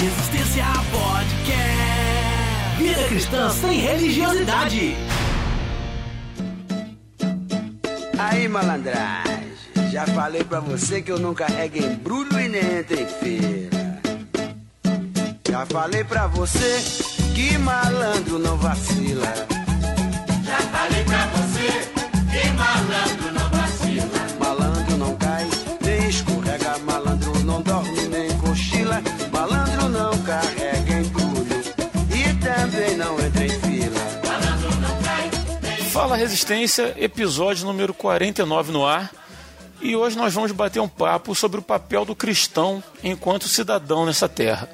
Resistência Podcast. Vida cristã sem religiosidade. Aí, malandragem, já falei pra você que eu não carrego embrulho e nem entro em feira. Já falei pra você que malandro não vacila. Já falei pra você Fala Resistência, episódio número 49 no ar. E hoje nós vamos bater um papo sobre o papel do cristão enquanto cidadão nessa terra.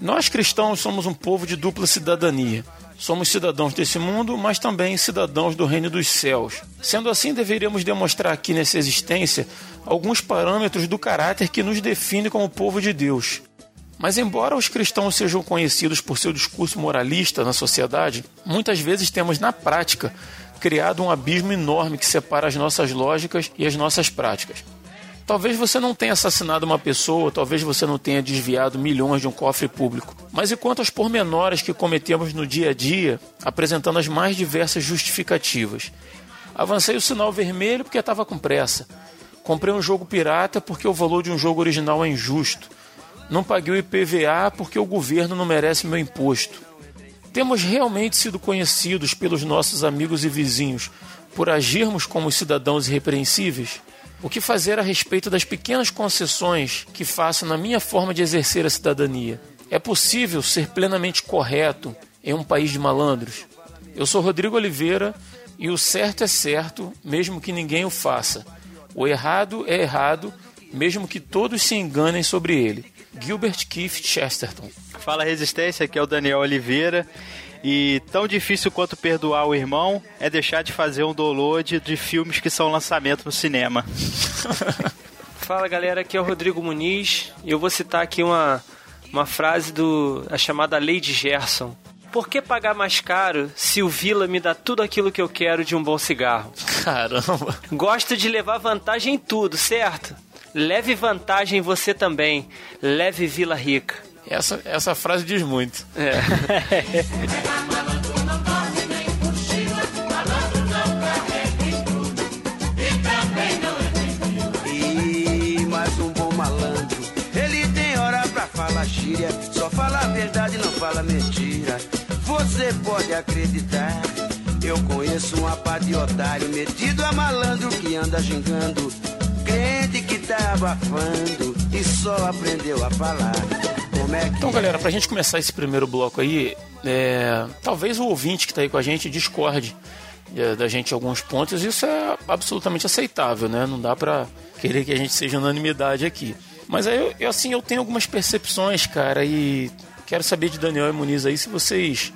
Nós cristãos somos um povo de dupla cidadania. Somos cidadãos desse mundo, mas também cidadãos do reino dos céus. Sendo assim, deveríamos demonstrar aqui nessa existência alguns parâmetros do caráter que nos define como povo de Deus. Mas, embora os cristãos sejam conhecidos por seu discurso moralista na sociedade, muitas vezes temos na prática criado um abismo enorme que separa as nossas lógicas e as nossas práticas. Talvez você não tenha assassinado uma pessoa, talvez você não tenha desviado milhões de um cofre público. Mas e quanto aos pormenores que cometemos no dia a dia, apresentando as mais diversas justificativas? Avancei o sinal vermelho porque estava com pressa. Comprei um jogo pirata porque o valor de um jogo original é injusto. Não paguei o IPVA porque o governo não merece meu imposto. Temos realmente sido conhecidos pelos nossos amigos e vizinhos por agirmos como cidadãos irrepreensíveis? O que fazer a respeito das pequenas concessões que faço na minha forma de exercer a cidadania? É possível ser plenamente correto em um país de malandros? Eu sou Rodrigo Oliveira e o certo é certo, mesmo que ninguém o faça. O errado é errado, mesmo que todos se enganem sobre ele. Gilbert Keith Chesterton. Fala Resistência, aqui é o Daniel Oliveira. E tão difícil quanto perdoar o irmão é deixar de fazer um download de filmes que são lançamento no cinema. Fala galera, aqui é o Rodrigo Muniz e eu vou citar aqui uma, uma frase do a chamada Lei de Gerson. Por que pagar mais caro se o Vila me dá tudo aquilo que eu quero de um bom cigarro? Caramba. Gosto de levar vantagem em tudo, certo? Leve vantagem você também. Leve Vila Rica. Essa, essa frase diz muito. É. malandro não dorme nem cochila. Malandro não carrega embrulho e também não entra em fila. E mais um bom malandro. Ele tem hora pra falar gíria. Só fala a verdade, não fala mentira. Você pode acreditar. Eu conheço um de otário metido a malandro que anda gingando. Crente tá abafando e só aprendeu a falar. É Então, galera, pra gente começar esse primeiro bloco aí, é, talvez o ouvinte que tá aí com a gente discorde é, da gente em alguns pontos. Isso é absolutamente aceitável, né? Não dá pra querer que a gente seja unanimidade aqui. Mas aí, eu- eu, assim, eu tenho algumas percepções, cara, e quero saber de Daniel e Muniz aí se vocês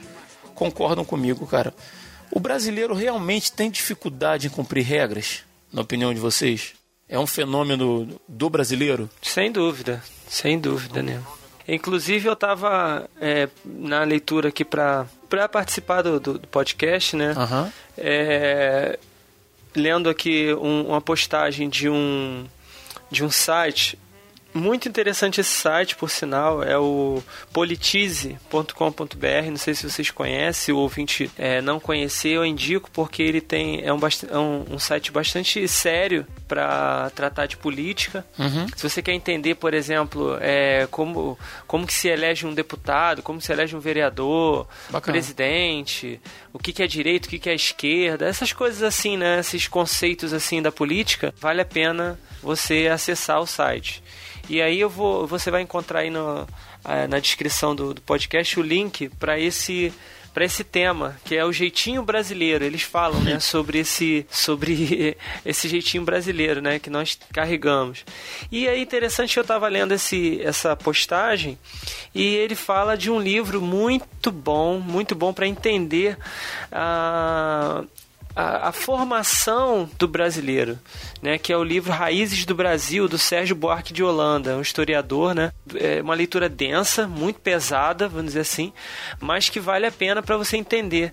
concordam comigo, cara. O brasileiro realmente tem dificuldade em cumprir regras, na opinião de vocês? É um fenômeno do brasileiro? Sem dúvida, sem dúvida, né? Inclusive eu estava na leitura aqui para participar do, do- do podcast, né? Aham. É, lendo aqui um- uma postagem de um de um site muito interessante esse site, por sinal, é o politize.com.br. Não sei se vocês conhecem, o ouvinte é, não conhecer, eu indico porque ele tem é um, é um, um site bastante sério para tratar de política. Uhum. Se você quer entender, por exemplo, é, como, como que se elege um deputado, como se elege um vereador, presidente, o que, que é direito, o que, que é esquerda, essas coisas assim, né? Esses conceitos assim da política, vale a pena você acessar o site. E aí eu vou, você vai encontrar aí no, ah, na descrição do, do podcast o link para esse para esse tema, que é o jeitinho brasileiro. Eles falam, né, sobre esse sobre esse jeitinho brasileiro, né, que nós carregamos. E é interessante eu estava lendo esse essa postagem e ele fala de um livro muito bom, muito bom para entender a a, a formação do brasileiro, né, que é o livro Raízes do Brasil, do Sérgio Buarque de Holanda, um historiador, né, é uma leitura densa, muito pesada, vamos dizer assim, mas que vale a pena para você entender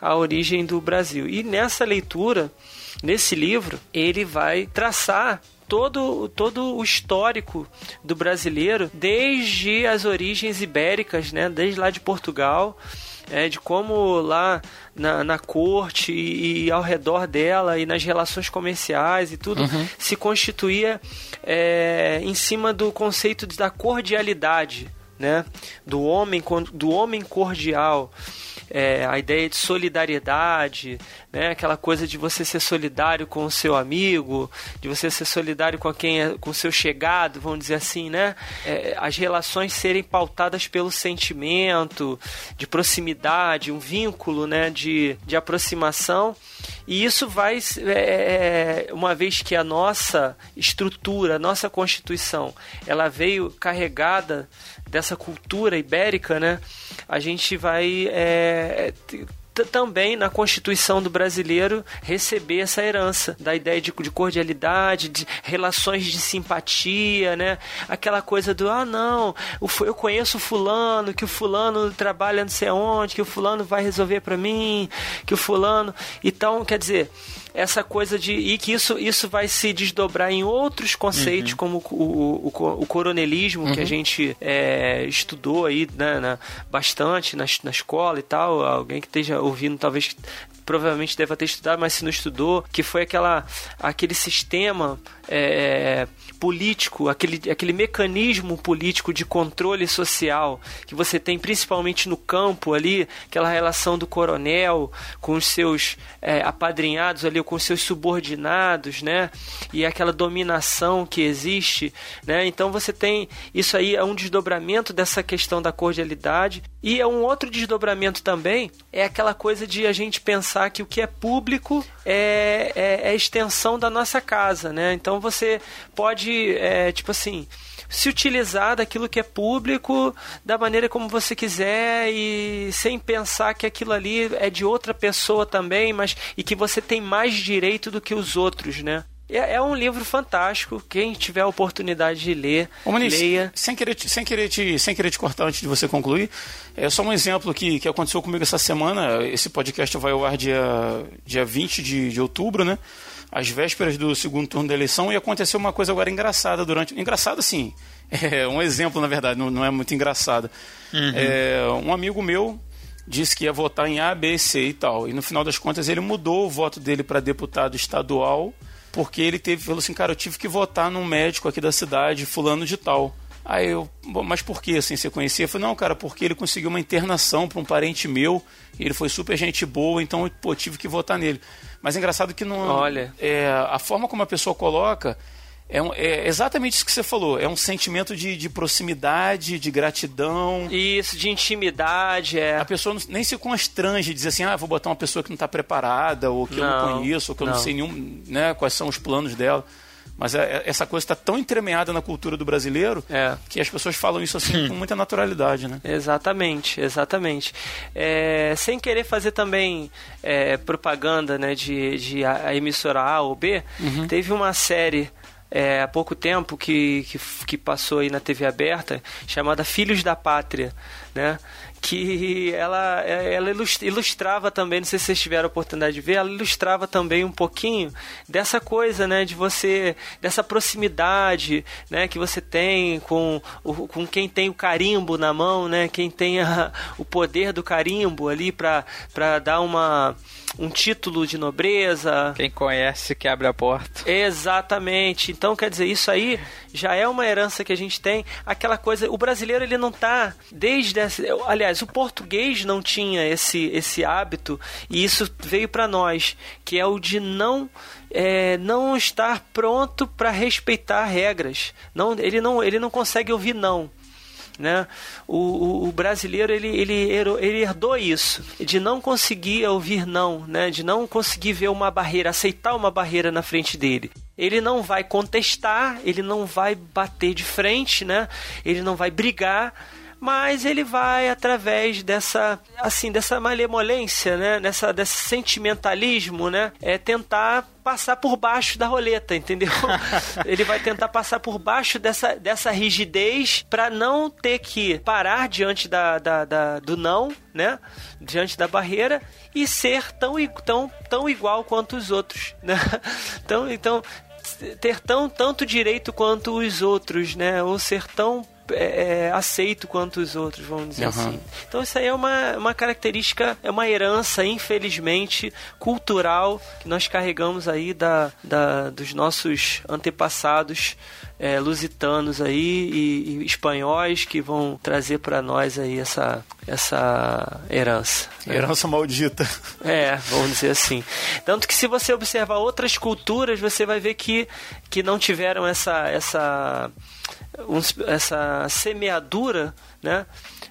a origem do Brasil. E nessa leitura, nesse livro, ele vai traçar todo, todo o histórico do brasileiro, desde as origens ibéricas, né? Desde lá de Portugal. É, de como lá na, na corte e, e, ao redor dela e nas relações comerciais e tudo Uhum. se constituía é, em cima do conceito da cordialidade, né? Do homem, do homem cordial. É, a ideia de solidariedade, né? aquela coisa de você ser solidário com o seu amigo, de você ser solidário com quem é, com o seu chegado, vamos dizer assim, né? É, as relações serem pautadas pelo sentimento, de proximidade, um vínculo, né? De, de aproximação. E isso vai, é, é, uma vez que a nossa estrutura, a nossa constituição, ela veio carregada dessa cultura ibérica, né? A gente vai é, t- também na Constituição do brasileiro receber essa herança da ideia de, de cordialidade, de relações de simpatia, né? Aquela coisa do ah não, eu conheço o fulano, que o fulano trabalha não sei onde, que o fulano vai resolver para mim, que o fulano, então quer dizer essa coisa de e que isso, isso vai se desdobrar em outros conceitos como o, o, o, o coronelismo que a gente é, estudou aí né, na- bastante na, na escola e tal. Alguém que esteja ouvindo talvez provavelmente deva ter estudado mas se não estudou que foi aquela aquele sistema é, político aquele, aquele mecanismo político de controle social que você tem principalmente no campo ali aquela relação do coronel com os seus é, apadrinhados ali com os seus subordinados, né? E aquela dominação que existe, né? Então você tem isso aí é um desdobramento dessa questão da cordialidade e é um outro desdobramento também é aquela coisa de a gente pensar que o que é público é, é, é extensão da nossa casa, né? Então você pode é, tipo assim se utilizar daquilo que é público da maneira como você quiser e sem pensar que aquilo ali é de outra pessoa também, mas e que você tem mais direito do que os outros, né? É, é um livro fantástico. Quem tiver a oportunidade de ler, Ô, leia. Sem querer, te, sem, querer te, sem querer te cortar antes de você concluir, é só um exemplo que, que aconteceu comigo essa semana. Esse podcast vai ao ar dia, dia 20 de, de outubro, né? Às vésperas do segundo turno da eleição, e aconteceu uma coisa agora engraçada durante. Engraçada, sim. É um exemplo, na verdade, não, não é muito engraçada. É, um amigo meu disse que ia votar em A, B, C e tal. E no final das contas ele mudou o voto dele para deputado estadual porque ele teve, falou assim, cara, eu tive que votar num médico aqui da cidade, fulano de tal. Aí eu, "Bom, mas por que assim você conhecia? Eu falei, não, cara, porque ele conseguiu uma internação para um parente meu, e ele foi super gente boa, então, pô, tive que votar nele. Mas é engraçado que não. Olha. É, a forma como a pessoa coloca é, um- é exatamente isso que você falou. É um sentimento de, de proximidade, de gratidão. Isso, de intimidade, é. A pessoa não- nem se constrange, dizer assim, ah, vou botar uma pessoa que não está preparada, ou que eu Não, não conheço, ou que eu não, não. sei nenhum, né, quais são os planos dela. Mas é- é- essa coisa está tão entremeada na cultura do brasileiro É. que as pessoas falam isso assim com muita naturalidade, né? Exatamente, exatamente. É, sem querer fazer também é, propaganda né, de, de a, a emissora A ou B, teve uma série é, há pouco tempo que, que, que passou aí na TV aberta chamada Filhos da Pátria, né? Que ela, ela ilus- ilustrava também, não sei se vocês tiveram a oportunidade de ver, ela ilustrava também um pouquinho dessa coisa, né, de você, dessa proximidade, né, que você tem com, com quem tem o carimbo na mão, né, quem tem a- o poder do carimbo ali para dar uma, um título de nobreza, Quem conhece que abre a porta. Exatamente. Então, quer dizer, isso aí já é uma herança que a gente tem. Aquela coisa, o brasileiro ele não tá desde essa, aliás, o português não tinha esse esse hábito e isso veio para nós, que é o de não é, não estar pronto para respeitar regras. Não, ele não ele não consegue ouvir não né? O, o- o brasileiro ele, ele, ele herdou isso de não conseguir ouvir não, né? De não conseguir ver uma barreira, aceitar uma barreira na frente dele. Ele não vai contestar, ele não vai bater de frente, né? Ele não vai brigar, mas ele vai através dessa assim dessa malemolência, né? Nessa desse sentimentalismo, né? É tentar passar por baixo da roleta, entendeu? ele vai tentar passar por baixo dessa, dessa rigidez para não ter que parar diante da, da, da- do não, né? Diante da barreira e ser tão, tão, tão igual quanto os outros, né? Então, então ter tão tanto direito quanto os outros, né? Ou ser tão é, é, aceito quanto os outros, vamos dizer Uhum. assim. Então isso aí é uma, uma característica, é uma herança, infelizmente, cultural que nós carregamos aí da, da, dos nossos antepassados é, lusitanos aí e, e espanhóis que vão trazer para nós aí essa, essa herança. né? Herança maldita. É, vamos dizer assim. Tanto que se você observar outras culturas, você vai ver que, que não tiveram essa essa uns- essa semeadura, né?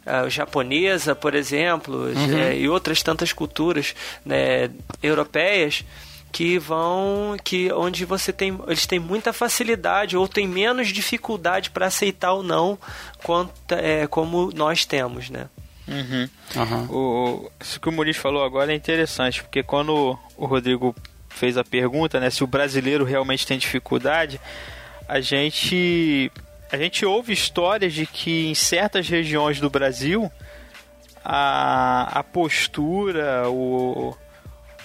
A japonesa, por exemplo, é, e outras tantas culturas né, europeias que vão que onde você tem eles têm muita facilidade ou têm menos dificuldade para aceitar ou não quanto, é, como nós temos, né? Uhum. Aham. O, isso que o Muniz falou agora é interessante, porque quando o Rodrigo fez a pergunta, né, se o brasileiro realmente tem dificuldade, a gente a gente ouve histórias de que em certas regiões do Brasil a, a postura, o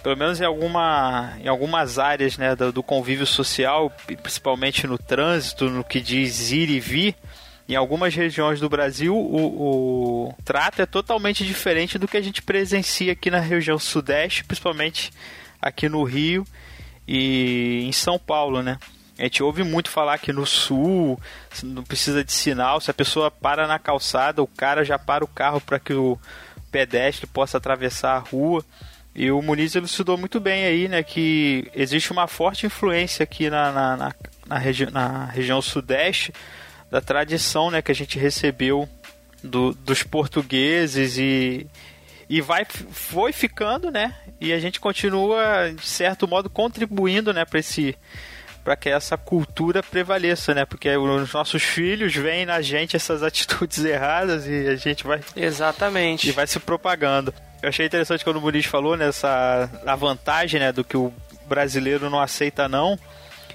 pelo menos em, alguma, em algumas áreas né, do, do convívio social, principalmente no trânsito, no que diz ir e vir, em algumas regiões do Brasil, o, o trato é totalmente diferente do que a gente presencia aqui na região sudeste, principalmente aqui no Rio e em São Paulo, né? A gente ouve muito falar que no sul não precisa de sinal, se a pessoa para na calçada, o cara já para o carro para que o pedestre possa atravessar a rua. E o Muniz elucidou muito bem aí, né, que existe uma forte influência aqui na, na, na, na, regi na região sudeste da tradição, né, que a gente recebeu do, dos portugueses e, e vai, foi ficando, né, e a gente continua, de certo modo, contribuindo, né, para esse para que essa cultura prevaleça, né? Porque os nossos filhos veem na gente essas atitudes erradas e a gente vai Exatamente. e vai se propagando. Eu achei interessante quando o Muniz falou nessa a vantagem, né, do que o brasileiro não aceita não.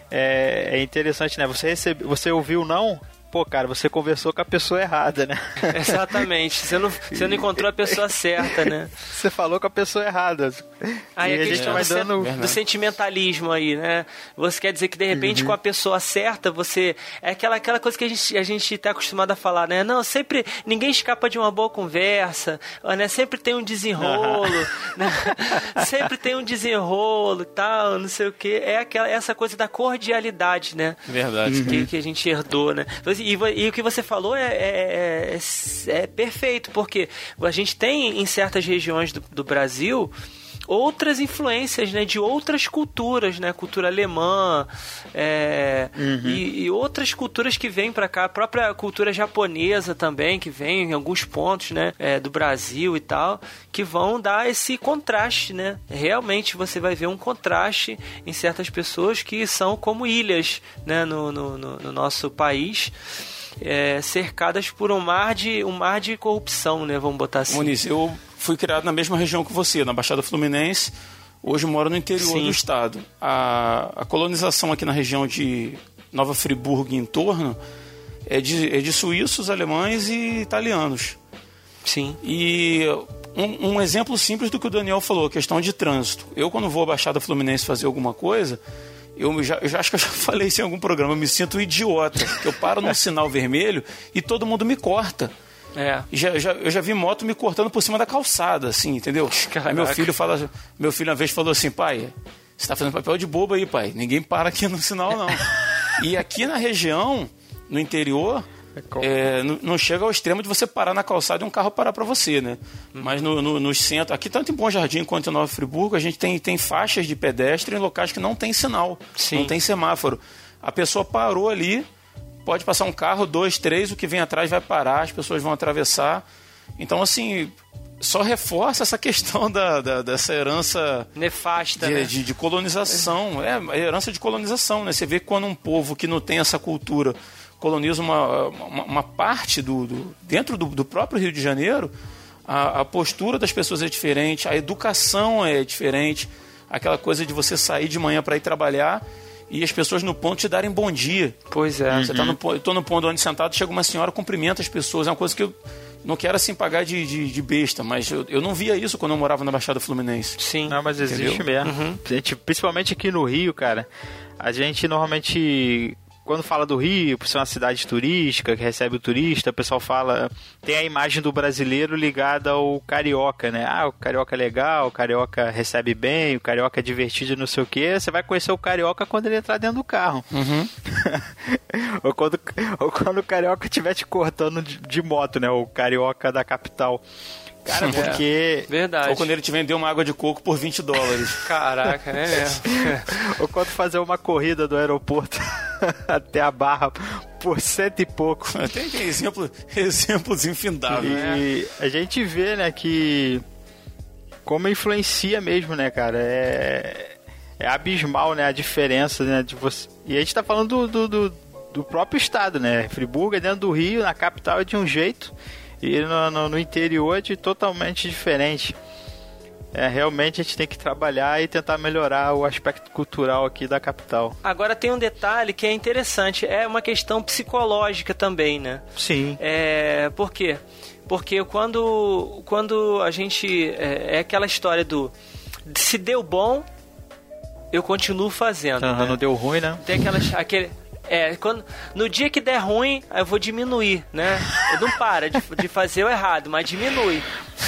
É, é interessante, né? Você recebe, você ouviu não? Pô, cara, você conversou com a pessoa errada, né? Exatamente. Você não, você não encontrou a pessoa certa, né? Você falou com a pessoa errada. Aí e a questão vai dando. do sentimentalismo aí, né? Você quer dizer que de repente com a pessoa certa, você. É aquela, aquela coisa que a gente, a gente tá acostumado a falar, né? Não, sempre. Ninguém escapa de uma boa conversa, né? Sempre tem um desenrolo, né? Sempre tem um desenrolo e tal, não sei o quê. É aquela, essa coisa da cordialidade, né? Verdade. que, que a gente herdou, né? E, vo- e o que você falou é, é, é, é perfeito, porque a gente tem em certas regiões do, do Brasil outras influências né, de outras culturas, né? Cultura alemã é, e, e outras culturas que vêm para cá, a própria cultura japonesa também, que vem em alguns pontos né, é, do Brasil e tal, que vão dar esse contraste, né? Realmente você vai ver um contraste em certas pessoas que são como ilhas né, no, no, no- no nosso país. é, cercadas por um mar de um mar de corrupção, né? Vamos botar assim. Muniz, eu fui criado na mesma região que você, na Baixada Fluminense. Hoje moro no interior Sim. do estado. A, a colonização aqui na região de Nova Friburgo e em torno é de, é de suíços, alemães e italianos. Sim. E um, um exemplo simples do que o Daniel falou, a questão de trânsito. Eu, quando vou à Baixada Fluminense fazer alguma coisa, eu já, eu já acho que eu já falei isso em algum programa, eu me sinto um idiota. eu paro num sinal vermelho e todo mundo me corta. É. Já, já, eu já vi moto me cortando por cima da calçada, assim, entendeu? Aí meu Caraca. filho fala, meu filho uma vez falou assim, pai, você tá fazendo papel de bobo aí, pai. Ninguém para aqui no sinal, não. e aqui na região, no interior, é, não, não chega ao extremo de você parar na calçada e um carro parar para você, né? Mas no, no, nos centros, aqui tanto em Bom Jardim quanto em Nova Friburgo, a gente tem, tem faixas de pedestre em locais que não tem sinal, Sim. não tem semáforo. A pessoa parou ali, pode passar um carro, dois, três, o que vem atrás vai parar, as pessoas vão atravessar. Então, assim, só reforça essa questão da, da- dessa herança Nefasta, de, né? de- de colonização. É, a herança de colonização, né? Você vê que quando um povo que não tem essa cultura coloniza uma, uma, uma parte do, do- dentro do, do próprio Rio de Janeiro, a, a postura das pessoas é diferente, a educação é diferente, aquela coisa de você sair de manhã para ir trabalhar e as pessoas no ponto te darem bom dia. Pois é. Você tá no, eu tô no ponto onde sentado, chega uma senhora, cumprimenta as pessoas. É uma coisa que eu não quero assim pagar de, de, de besta, mas eu, eu não via isso quando eu morava na Baixada Fluminense. Sim. Não, mas existe Entendeu? mesmo. A gente, principalmente aqui no Rio, cara, a gente normalmente. Quando fala do Rio, por ser uma cidade turística, que recebe o turista, o pessoal fala. Tem a imagem do brasileiro ligada ao carioca, né? Ah, o carioca é legal, o carioca recebe bem, o carioca é divertido, não sei o quê. Você vai conhecer o carioca quando ele entrar dentro do carro. ou, quando, ou quando o carioca estiver te cortando de, de moto, né? O carioca da capital. Cara, porque. Verdade. Ou quando ele te vendeu uma água de coco por 20 dólares. Caraca, é mesmo. Ou quando fazer uma corrida do aeroporto até a barra por cento e pouco. Tem, tem exemplo, exemplos infindáveis. E a gente vê, né, que como influencia mesmo, né, cara? É, é abismal, né, a diferença, né, de você. E a gente tá falando do, do, do, do próprio estado, né? Friburgo é dentro do Rio, na capital é de um jeito e no, no, no interior é de totalmente diferente. É, realmente a gente tem que trabalhar e tentar melhorar o aspecto cultural aqui da capital. Agora tem um detalhe que é interessante, é uma questão psicológica também, né? Sim. É, por quê? Porque quando, quando a gente. É, é aquela história do. Se deu bom, eu continuo fazendo. Aham, né? Não deu ruim, né? Tem aquelas. Aquele, é, quando, no dia que der ruim, eu vou diminuir, né? Eu não para de, de fazer o errado, mas diminui.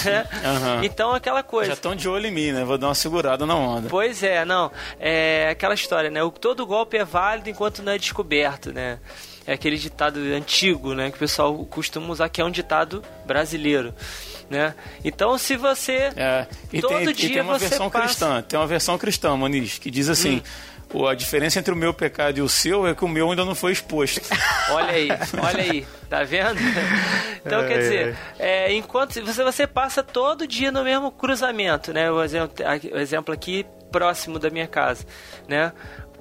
né? Aham. Então aquela coisa. Já estão de olho em mim, né? Vou dar uma segurada na onda. Pois é, não. É aquela história, né? O, todo golpe é válido enquanto não é descoberto, né? É aquele ditado antigo, né? Que o pessoal costuma usar, que é um ditado brasileiro, né? Então, se você... É, e, Todo tem, e dia tem uma versão passa- Hum. cristã. Tem uma versão cristã, Maniz, que diz assim: "O- a diferença entre o meu pecado e o seu é que o meu ainda não foi exposto. Olha aí, olha aí, tá vendo? Então, quer dizer, é, enquanto você, você passa todo dia no mesmo cruzamento, né? O exemplo, o exemplo aqui próximo da minha casa, né?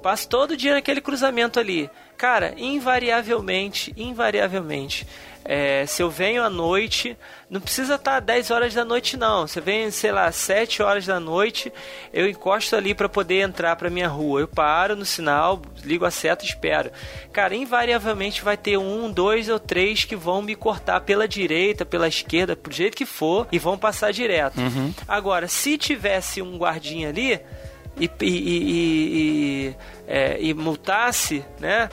Passo todo dia naquele cruzamento ali. Cara, invariavelmente, invariavelmente, é, se eu venho à noite, não precisa estar 10 horas da noite, não. Você vem, sei lá, 7 horas da noite, eu encosto ali para poder entrar para minha rua. Eu paro no sinal, ligo a seta e espero. Cara, invariavelmente vai ter um, dois ou três que vão me cortar pela direita, pela esquerda, pro jeito que for, e vão passar direto. Agora, se tivesse um guardinha ali e, e, e, e, é, e multasse, né?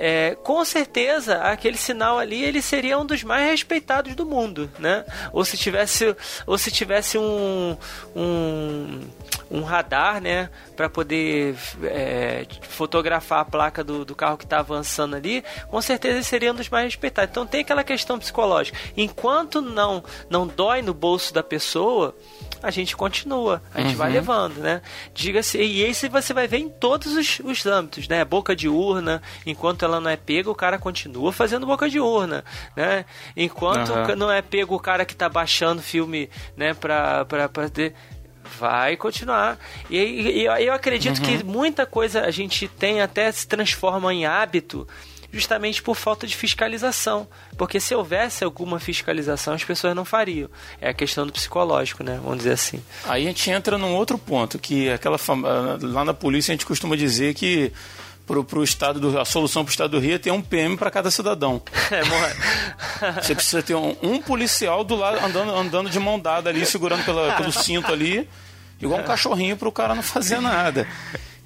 É, com certeza aquele sinal ali ele seria um dos mais respeitados do mundo, né? Ou se tivesse, ou se tivesse um, um, um radar, né, para poder é, fotografar a placa do, do carro que está avançando ali, com certeza ele seria um dos mais respeitados. Então tem aquela questão psicológica. Enquanto não não dói no bolso da pessoa, a gente continua, a gente vai levando, né? Diga-se, e esse você vai ver em todos os, os âmbitos, né? Boca de urna, enquanto ela não é pega, o cara continua fazendo boca de urna, né? Enquanto Aham. não é pego o cara que tá baixando filme, né, pra, pra, pra ter vai continuar. E, e- e eu, eu acredito que muita coisa a gente tem até se transforma em hábito justamente por falta de fiscalização. Porque se houvesse alguma fiscalização, as pessoas não fariam. É a questão do psicológico, né? Vamos dizer assim. Aí a gente entra num outro ponto, que é aquela fam- ah, lá na polícia a gente costuma dizer que pro, pro estado do, a solução para o estado do Rio é ter um PM para cada cidadão. É, morre. Você precisa ter um, um policial do lado andando, andando de mão dada ali, segurando pela- pelo cinto ali, igual um cachorrinho para o cara não fazer nada.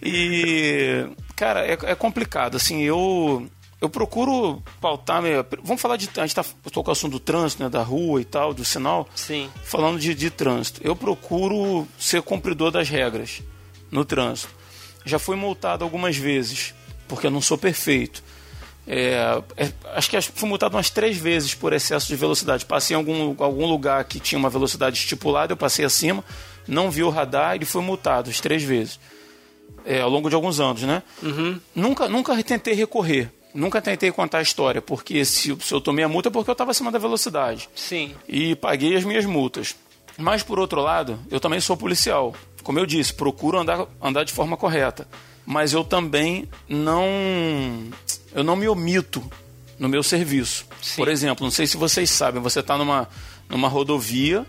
E, cara, é, é complicado. Assim, eu eu procuro pautar. minha- Vamos falar de. A gente tá, tô com o assunto do trânsito, né, da rua e tal, do sinal. Sim. Falando de, de trânsito, eu procuro ser cumpridor das regras no trânsito. Já fui multado algumas vezes, porque eu não sou perfeito. É, é, acho que fui multado umas três vezes por excesso de velocidade. Passei em algum, algum lugar que tinha uma velocidade estipulada, eu passei acima, não vi o radar e fui multado as três vezes. É, ao longo de alguns anos, né? Nunca, nunca tentei recorrer. Nunca tentei contar a história, porque se, se eu tomei a multa é porque eu estava acima da velocidade Sim. e paguei as minhas multas. Mas por outro lado, eu também sou policial. Como eu disse, procuro andar, andar de forma correta. Mas eu também não eu não me omito no meu serviço. Sim. Por exemplo, não sei se vocês sabem, você está numa, numa rodovia,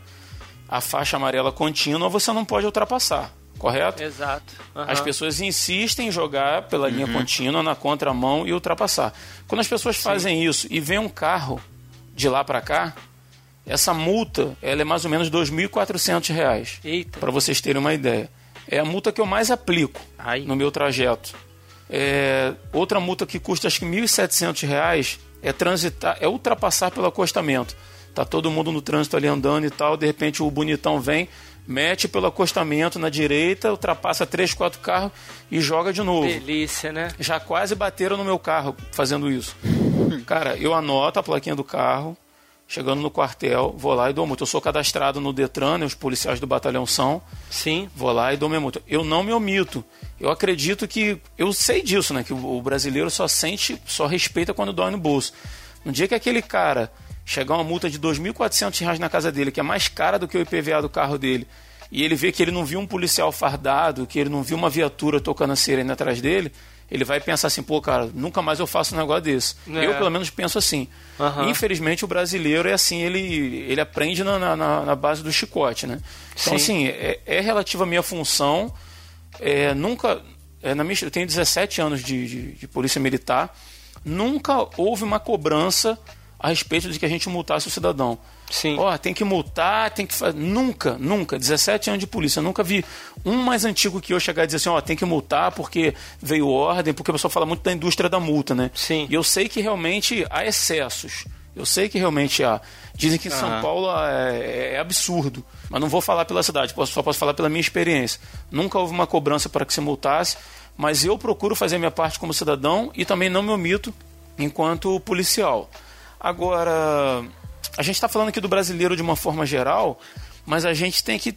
a faixa amarela contínua, você não pode ultrapassar, correto? Exato. Aham. As pessoas insistem em jogar pela linha contínua na contramão e ultrapassar. Quando as pessoas fazem isso e vem um carro de lá para cá, Essa multa, ela é mais ou menos 2.400 reais. Eita. Para vocês terem uma ideia. É a multa que eu mais aplico Ai. no meu trajeto. É, outra multa que custa acho que 1.700 reais é transitar, é ultrapassar pelo acostamento. Tá todo mundo no trânsito ali andando e tal, de repente o bonitão vem, mete pelo acostamento na direita, ultrapassa três, quatro carros e joga de novo. Delícia, né? Já quase bateram no meu carro fazendo isso. Cara, eu anoto a plaquinha do carro, chegando no quartel, vou lá e dou multa. Eu sou cadastrado no Detran, né, os policiais do batalhão são. Sim. Vou lá e dou minha multa. Eu não me omito. Eu acredito que. Eu sei disso, né? Que o o brasileiro só sente, só respeita quando dói no bolso. No dia que aquele cara chegar uma multa de 2.400 reais na casa dele, que é mais cara do que o IPVA do carro dele, e ele vê que ele não viu um policial fardado, que ele não viu uma viatura tocando a sirene atrás dele, ele vai pensar assim, pô, cara, nunca mais eu faço um negócio desse. É. Eu, pelo menos, penso assim. Aham. Infelizmente, o brasileiro é assim, ele, ele aprende na, na- na, base do chicote, né? Então, Sim. assim, é, é relativo à minha função. É, nunca. é, na minha, eu tenho 17 anos de, de, de polícia militar. Nunca houve uma cobrança a respeito de que a gente multasse o cidadão. Sim. Ó, tem que multar, tem que fazer. Nunca, nunca. 17 anos de polícia. Eu nunca vi um mais antigo que eu chegar e dizer assim, ó, tem que multar porque veio ordem, porque o pessoal fala muito da indústria da multa, né? Sim. E eu sei que realmente há excessos. Eu sei que realmente há. Dizem que em São Aham. Paulo é, é absurdo. Mas não vou falar pela cidade, só posso falar pela minha experiência. Nunca houve uma cobrança para que se multasse, mas eu procuro fazer a minha parte como cidadão e também não me omito enquanto policial. Agora, a gente está falando aqui do brasileiro de uma forma geral, mas a gente tem que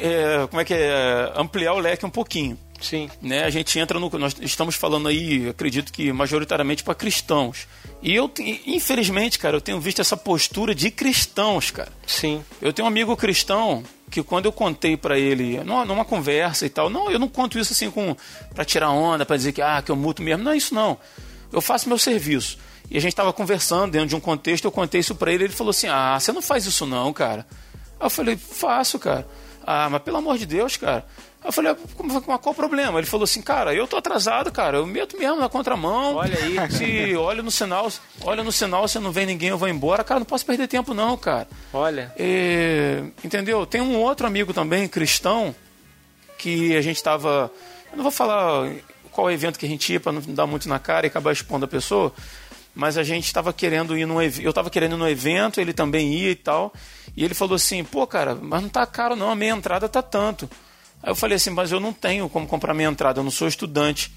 é, como é que é, ampliar o leque um pouquinho Sim. né? A gente entra no. Nós estamos falando aí, acredito que majoritariamente para cristãos. E eu, te- infelizmente, cara, eu tenho visto essa postura de cristãos, cara. Sim. Eu tenho um amigo cristão que quando eu contei pra ele, numa, numa conversa e tal, não, eu não conto isso assim com para tirar onda, pra dizer que ah, que eu muto mesmo, não é isso não. Eu faço meu serviço. E a gente tava conversando dentro de um contexto, eu contei isso pra ele, ele falou assim: "Ah, você não faz isso não, cara". Aí eu falei: "Faço, cara". Ah, mas pelo amor de Deus, cara. Aí eu falei, "Ah, qual o problema? Ele falou assim, cara, eu tô atrasado, cara, eu meto mesmo na contramão. Olha aí. Se olha no sinal, olha no sinal, se não vem ninguém, eu vou embora. Cara, não posso perder tempo não, cara. Olha. É, entendeu? Tem um outro amigo também, cristão, que a gente estava. Eu não vou falar qual evento que a gente ia para não dar muito na cara e acabar expondo a pessoa, mas a gente estava querendo ir num evento. Eu estava querendo ir no evento, ele também ia e tal. E ele falou assim: pô, cara, mas não tá caro não, a meia entrada tá tanto. Aí eu falei assim: mas eu não tenho como comprar meia entrada, eu não sou estudante.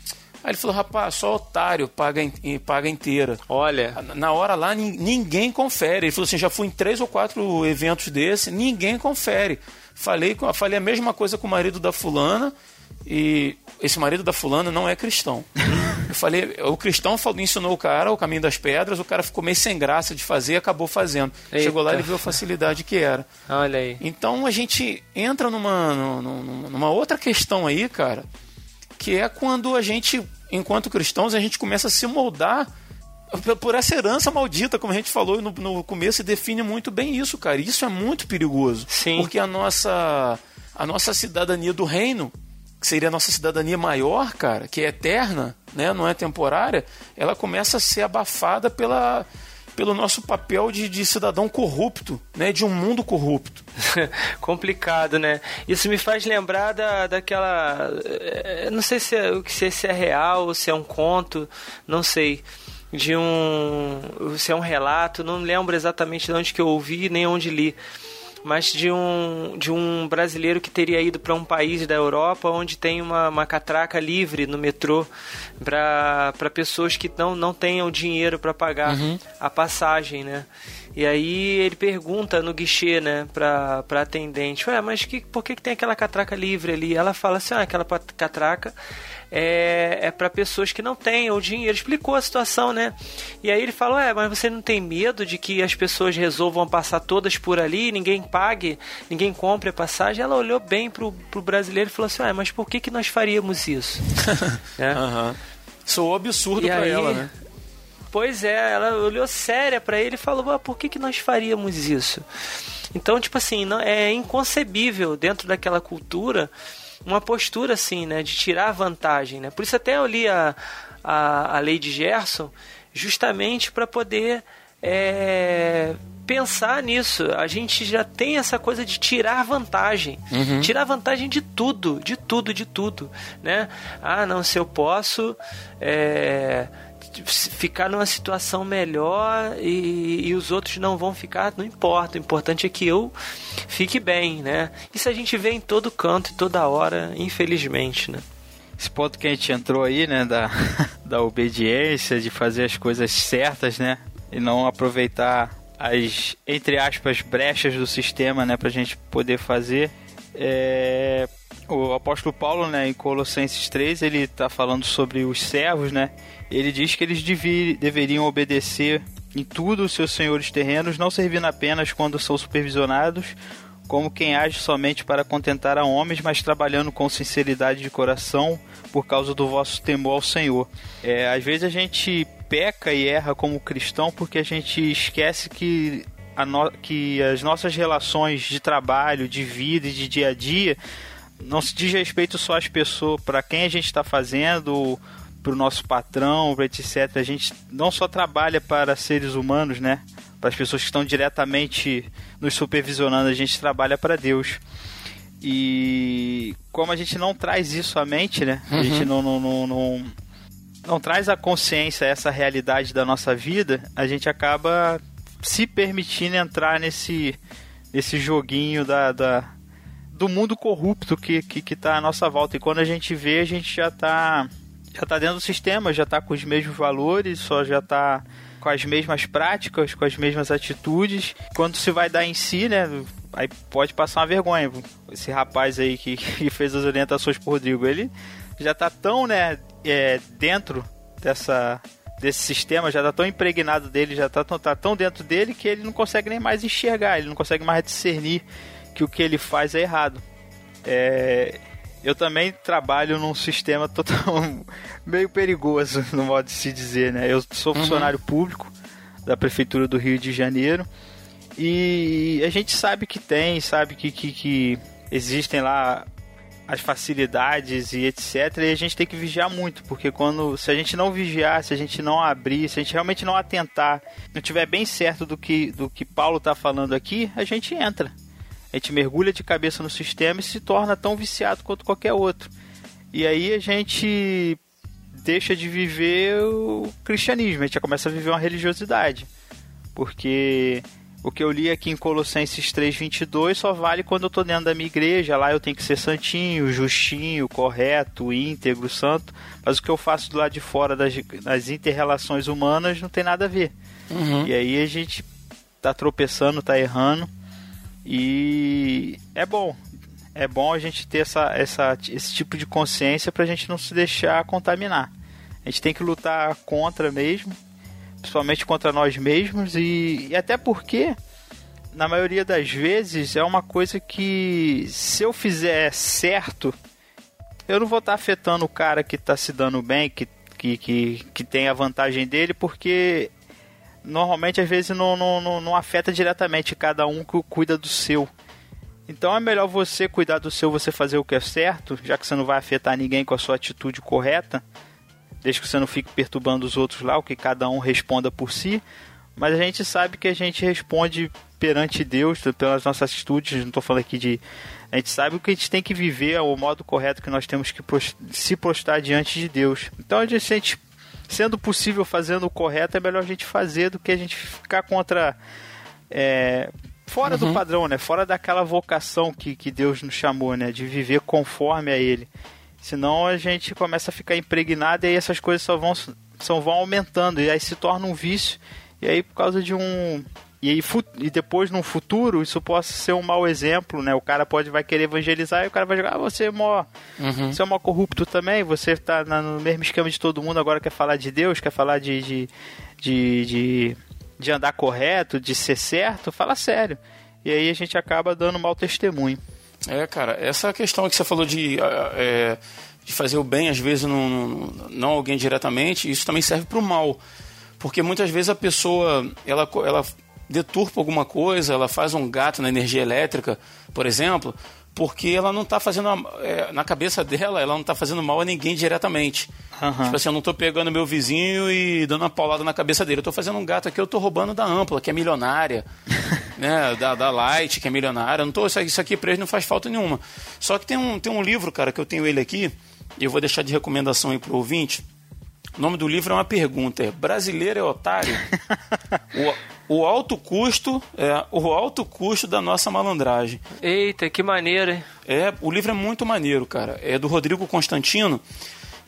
Aí ele falou: rapaz, só otário paga, paga inteira. Olha. Na hora lá, nin- ninguém confere. Ele falou assim: já fui em três ou quatro eventos desse, ninguém confere. Falei, falei a mesma coisa com o marido da fulana, e esse marido da fulana não é cristão. Eu falei, o cristão falou- ensinou o cara o caminho das pedras, o cara ficou meio sem graça de fazer e acabou fazendo. Eita. Chegou lá e ele viu a facilidade que era. Olha aí. Então a gente entra numa, numa, numa outra questão aí, cara, que é quando a gente, enquanto cristãos, a gente começa a se moldar por- essa herança maldita, como a gente falou no, no começo, e define muito bem isso, cara. Isso é muito perigoso. Sim. Porque a nossa, a nossa cidadania do reino, que seria a nossa cidadania maior, cara, que é eterna, né, não é temporária, ela começa a ser abafada pela, pelo nosso papel de, de cidadão corrupto, né, de um mundo corrupto. Complicado, né? Isso me faz lembrar da, daquela. eh, Não sei se é, se, se é real ou se é um conto, não sei. De um. Se é um relato, não lembro exatamente de onde que eu ouvi nem onde li. Mas de um, de um brasileiro que teria ido para um país da Europa onde tem uma, uma catraca livre no metrô para pessoas que não, não tenham dinheiro para pagar a passagem, né? E aí ele pergunta no guichê, né, pra, pra atendente, ué, mas que, por que, que tem aquela catraca livre ali? Ela fala assim, ah, aquela catraca é, é para pessoas que não têm o dinheiro. Explicou a situação, né? E aí ele fala, ué, mas você não tem medo de que as pessoas resolvam passar todas por ali, ninguém pague, ninguém compre a passagem? Ela olhou bem pro, pro brasileiro e falou assim, ué, mas por que, que nós faríamos isso? né? Aham. Soou absurdo E pra aí- ela, né? Pois é, ela olhou séria pra ele e falou: ah, por que, que nós faríamos isso? Então, tipo assim, não, é inconcebível dentro daquela cultura uma postura assim, né, de tirar vantagem, né? Por isso até eu li a, a, a lei de Gerson justamente para poder é, pensar nisso. A gente já tem essa coisa de tirar vantagem. Uhum. Tirar vantagem de tudo, de tudo, de tudo, né? Ah, não, se eu posso é, ficar numa situação melhor e, e os outros não vão ficar, não importa. O importante é que eu fique bem, né? Isso a gente vê em todo canto e toda hora, infelizmente, né? Esse ponto que a gente entrou aí, né, da, da obediência, de fazer as coisas certas, né, e não aproveitar as, entre aspas, brechas do sistema, né, pra gente poder fazer. É, o apóstolo Paulo, né, em Colossenses 3, ele está falando sobre os servos, né, ele diz que eles deveriam obedecer em tudo os seus senhores terrenos, não servindo apenas quando são supervisionados, como quem age somente para contentar a homens, mas trabalhando com sinceridade de coração por causa do vosso temor ao Senhor. É, às vezes a gente peca e erra como cristão porque a gente esquece que, que as nossas relações de trabalho, de vida e de dia a dia não se diz respeito só às pessoas, para quem a gente está fazendo, para o nosso patrão, etc. A gente não só trabalha para seres humanos, né? Para as pessoas que estão diretamente nos supervisionando, a gente trabalha para Deus. E como a gente não traz isso à mente, né? A gente não, não, não, não, não traz a consciência, essa realidade da nossa vida, a gente acaba se permitindo entrar nesse, nesse joguinho da, da do mundo corrupto que, que, que tá à nossa volta. E quando a gente vê, a gente já tá, já tá dentro do sistema, já tá com os mesmos valores, só já tá com as mesmas práticas, com as mesmas atitudes. Quando se vai dar em si, né? Aí pode passar uma vergonha. Esse rapaz aí que, que fez as orientações pro Rodrigo, ele já tá tão, né, é, dentro dessa desse sistema, já tá tão impregnado dele, já tá, tá tão dentro dele que ele não consegue nem mais enxergar, ele não consegue mais discernir que o que ele faz é errado. É, eu também trabalho num sistema total meio perigoso, no modo de se dizer, né? Eu sou Uhum. funcionário público da prefeitura do Rio de Janeiro e a gente sabe que tem, sabe que, que, que existem lá as facilidades e etc. E a gente tem que vigiar muito, porque quando se a gente não vigiar, se a gente não abrir, se a gente realmente não atentar, não tiver bem certo do que do que Paulo está falando aqui, a gente entra. A gente mergulha de cabeça no sistema e se torna tão viciado quanto qualquer outro. E aí a gente deixa de viver o cristianismo, a gente já começa a viver uma religiosidade. Porque o que eu li aqui em Colossenses 3:22 só vale quando eu tô dentro da minha igreja, lá eu tenho que ser santinho, justinho, correto, íntegro, santo, mas o que eu faço do lado de fora das, das inter-relações humanas não tem nada a ver. Uhum. E aí a gente tá tropeçando, tá errando. E é bom. É bom a gente ter essa, essa, esse tipo de consciência pra gente não se deixar contaminar. A gente tem que lutar contra mesmo, principalmente contra nós mesmos e, e até porque na maioria das vezes é uma coisa que se eu fizer certo, eu não vou estar afetando o cara que está se dando bem, que, que, que, que tem a vantagem dele, porque normalmente às vezes não, não, não, não afeta diretamente cada um que cuida do seu. Então é melhor você cuidar do seu, você fazer o que é certo, já que você não vai afetar ninguém com a sua atitude correta, desde que você não fique perturbando os outros lá, o que cada um responda por si. Mas a gente sabe que a gente responde perante Deus pelas nossas atitudes, não estou falando aqui de. A gente sabe o que a gente tem que viver, o modo correto que nós temos que se postar diante de Deus. Então a gente sendo possível fazendo o correto, é melhor a gente fazer do que a gente ficar contra. é, fora do padrão, né? Fora daquela vocação que, que Deus nos chamou, né? De viver conforme a Ele. Senão a gente começa a ficar impregnado e aí essas coisas só vão, só vão aumentando. E aí se torna um vício. E aí por causa de um. E, aí, e depois, num futuro, isso possa ser um mau exemplo, né? O cara pode vai querer evangelizar e o cara vai jogar, ah, você é mó, Uhum. você é mó corrupto também, você tá na- no mesmo esquema de todo mundo, agora quer falar de Deus, quer falar de, de, de, de, de andar correto, de ser certo, fala sério. E aí a gente acaba dando mau testemunho. É, cara, essa questão que você falou de, é, de fazer o bem, às vezes não, não, alguém diretamente, isso também serve para o mal. Porque muitas vezes a pessoa, ela, ela deturpa alguma coisa, ela faz um gato na energia elétrica, por exemplo, porque ela não tá fazendo. é, na cabeça dela, ela não tá fazendo mal a ninguém diretamente. Aham. Tipo assim, eu não tô pegando meu vizinho e dando uma paulada na cabeça dele. Eu tô fazendo um gato aqui, eu tô roubando da Ampla, que é milionária. né? Da, da Light, que é milionária. Eu não tô, isso aqui- isso aqui pra eles não faz falta nenhuma. Só que tem um, tem um livro, cara, que eu tenho ele aqui, e eu vou deixar de recomendação aí pro ouvinte. O nome do livro é uma pergunta, é Brasileiro é otário? o, o alto custo, é, o alto custo da nossa malandragem. Eita, que maneiro, hein? É, o livro é muito maneiro, cara. É do Rodrigo Constantino.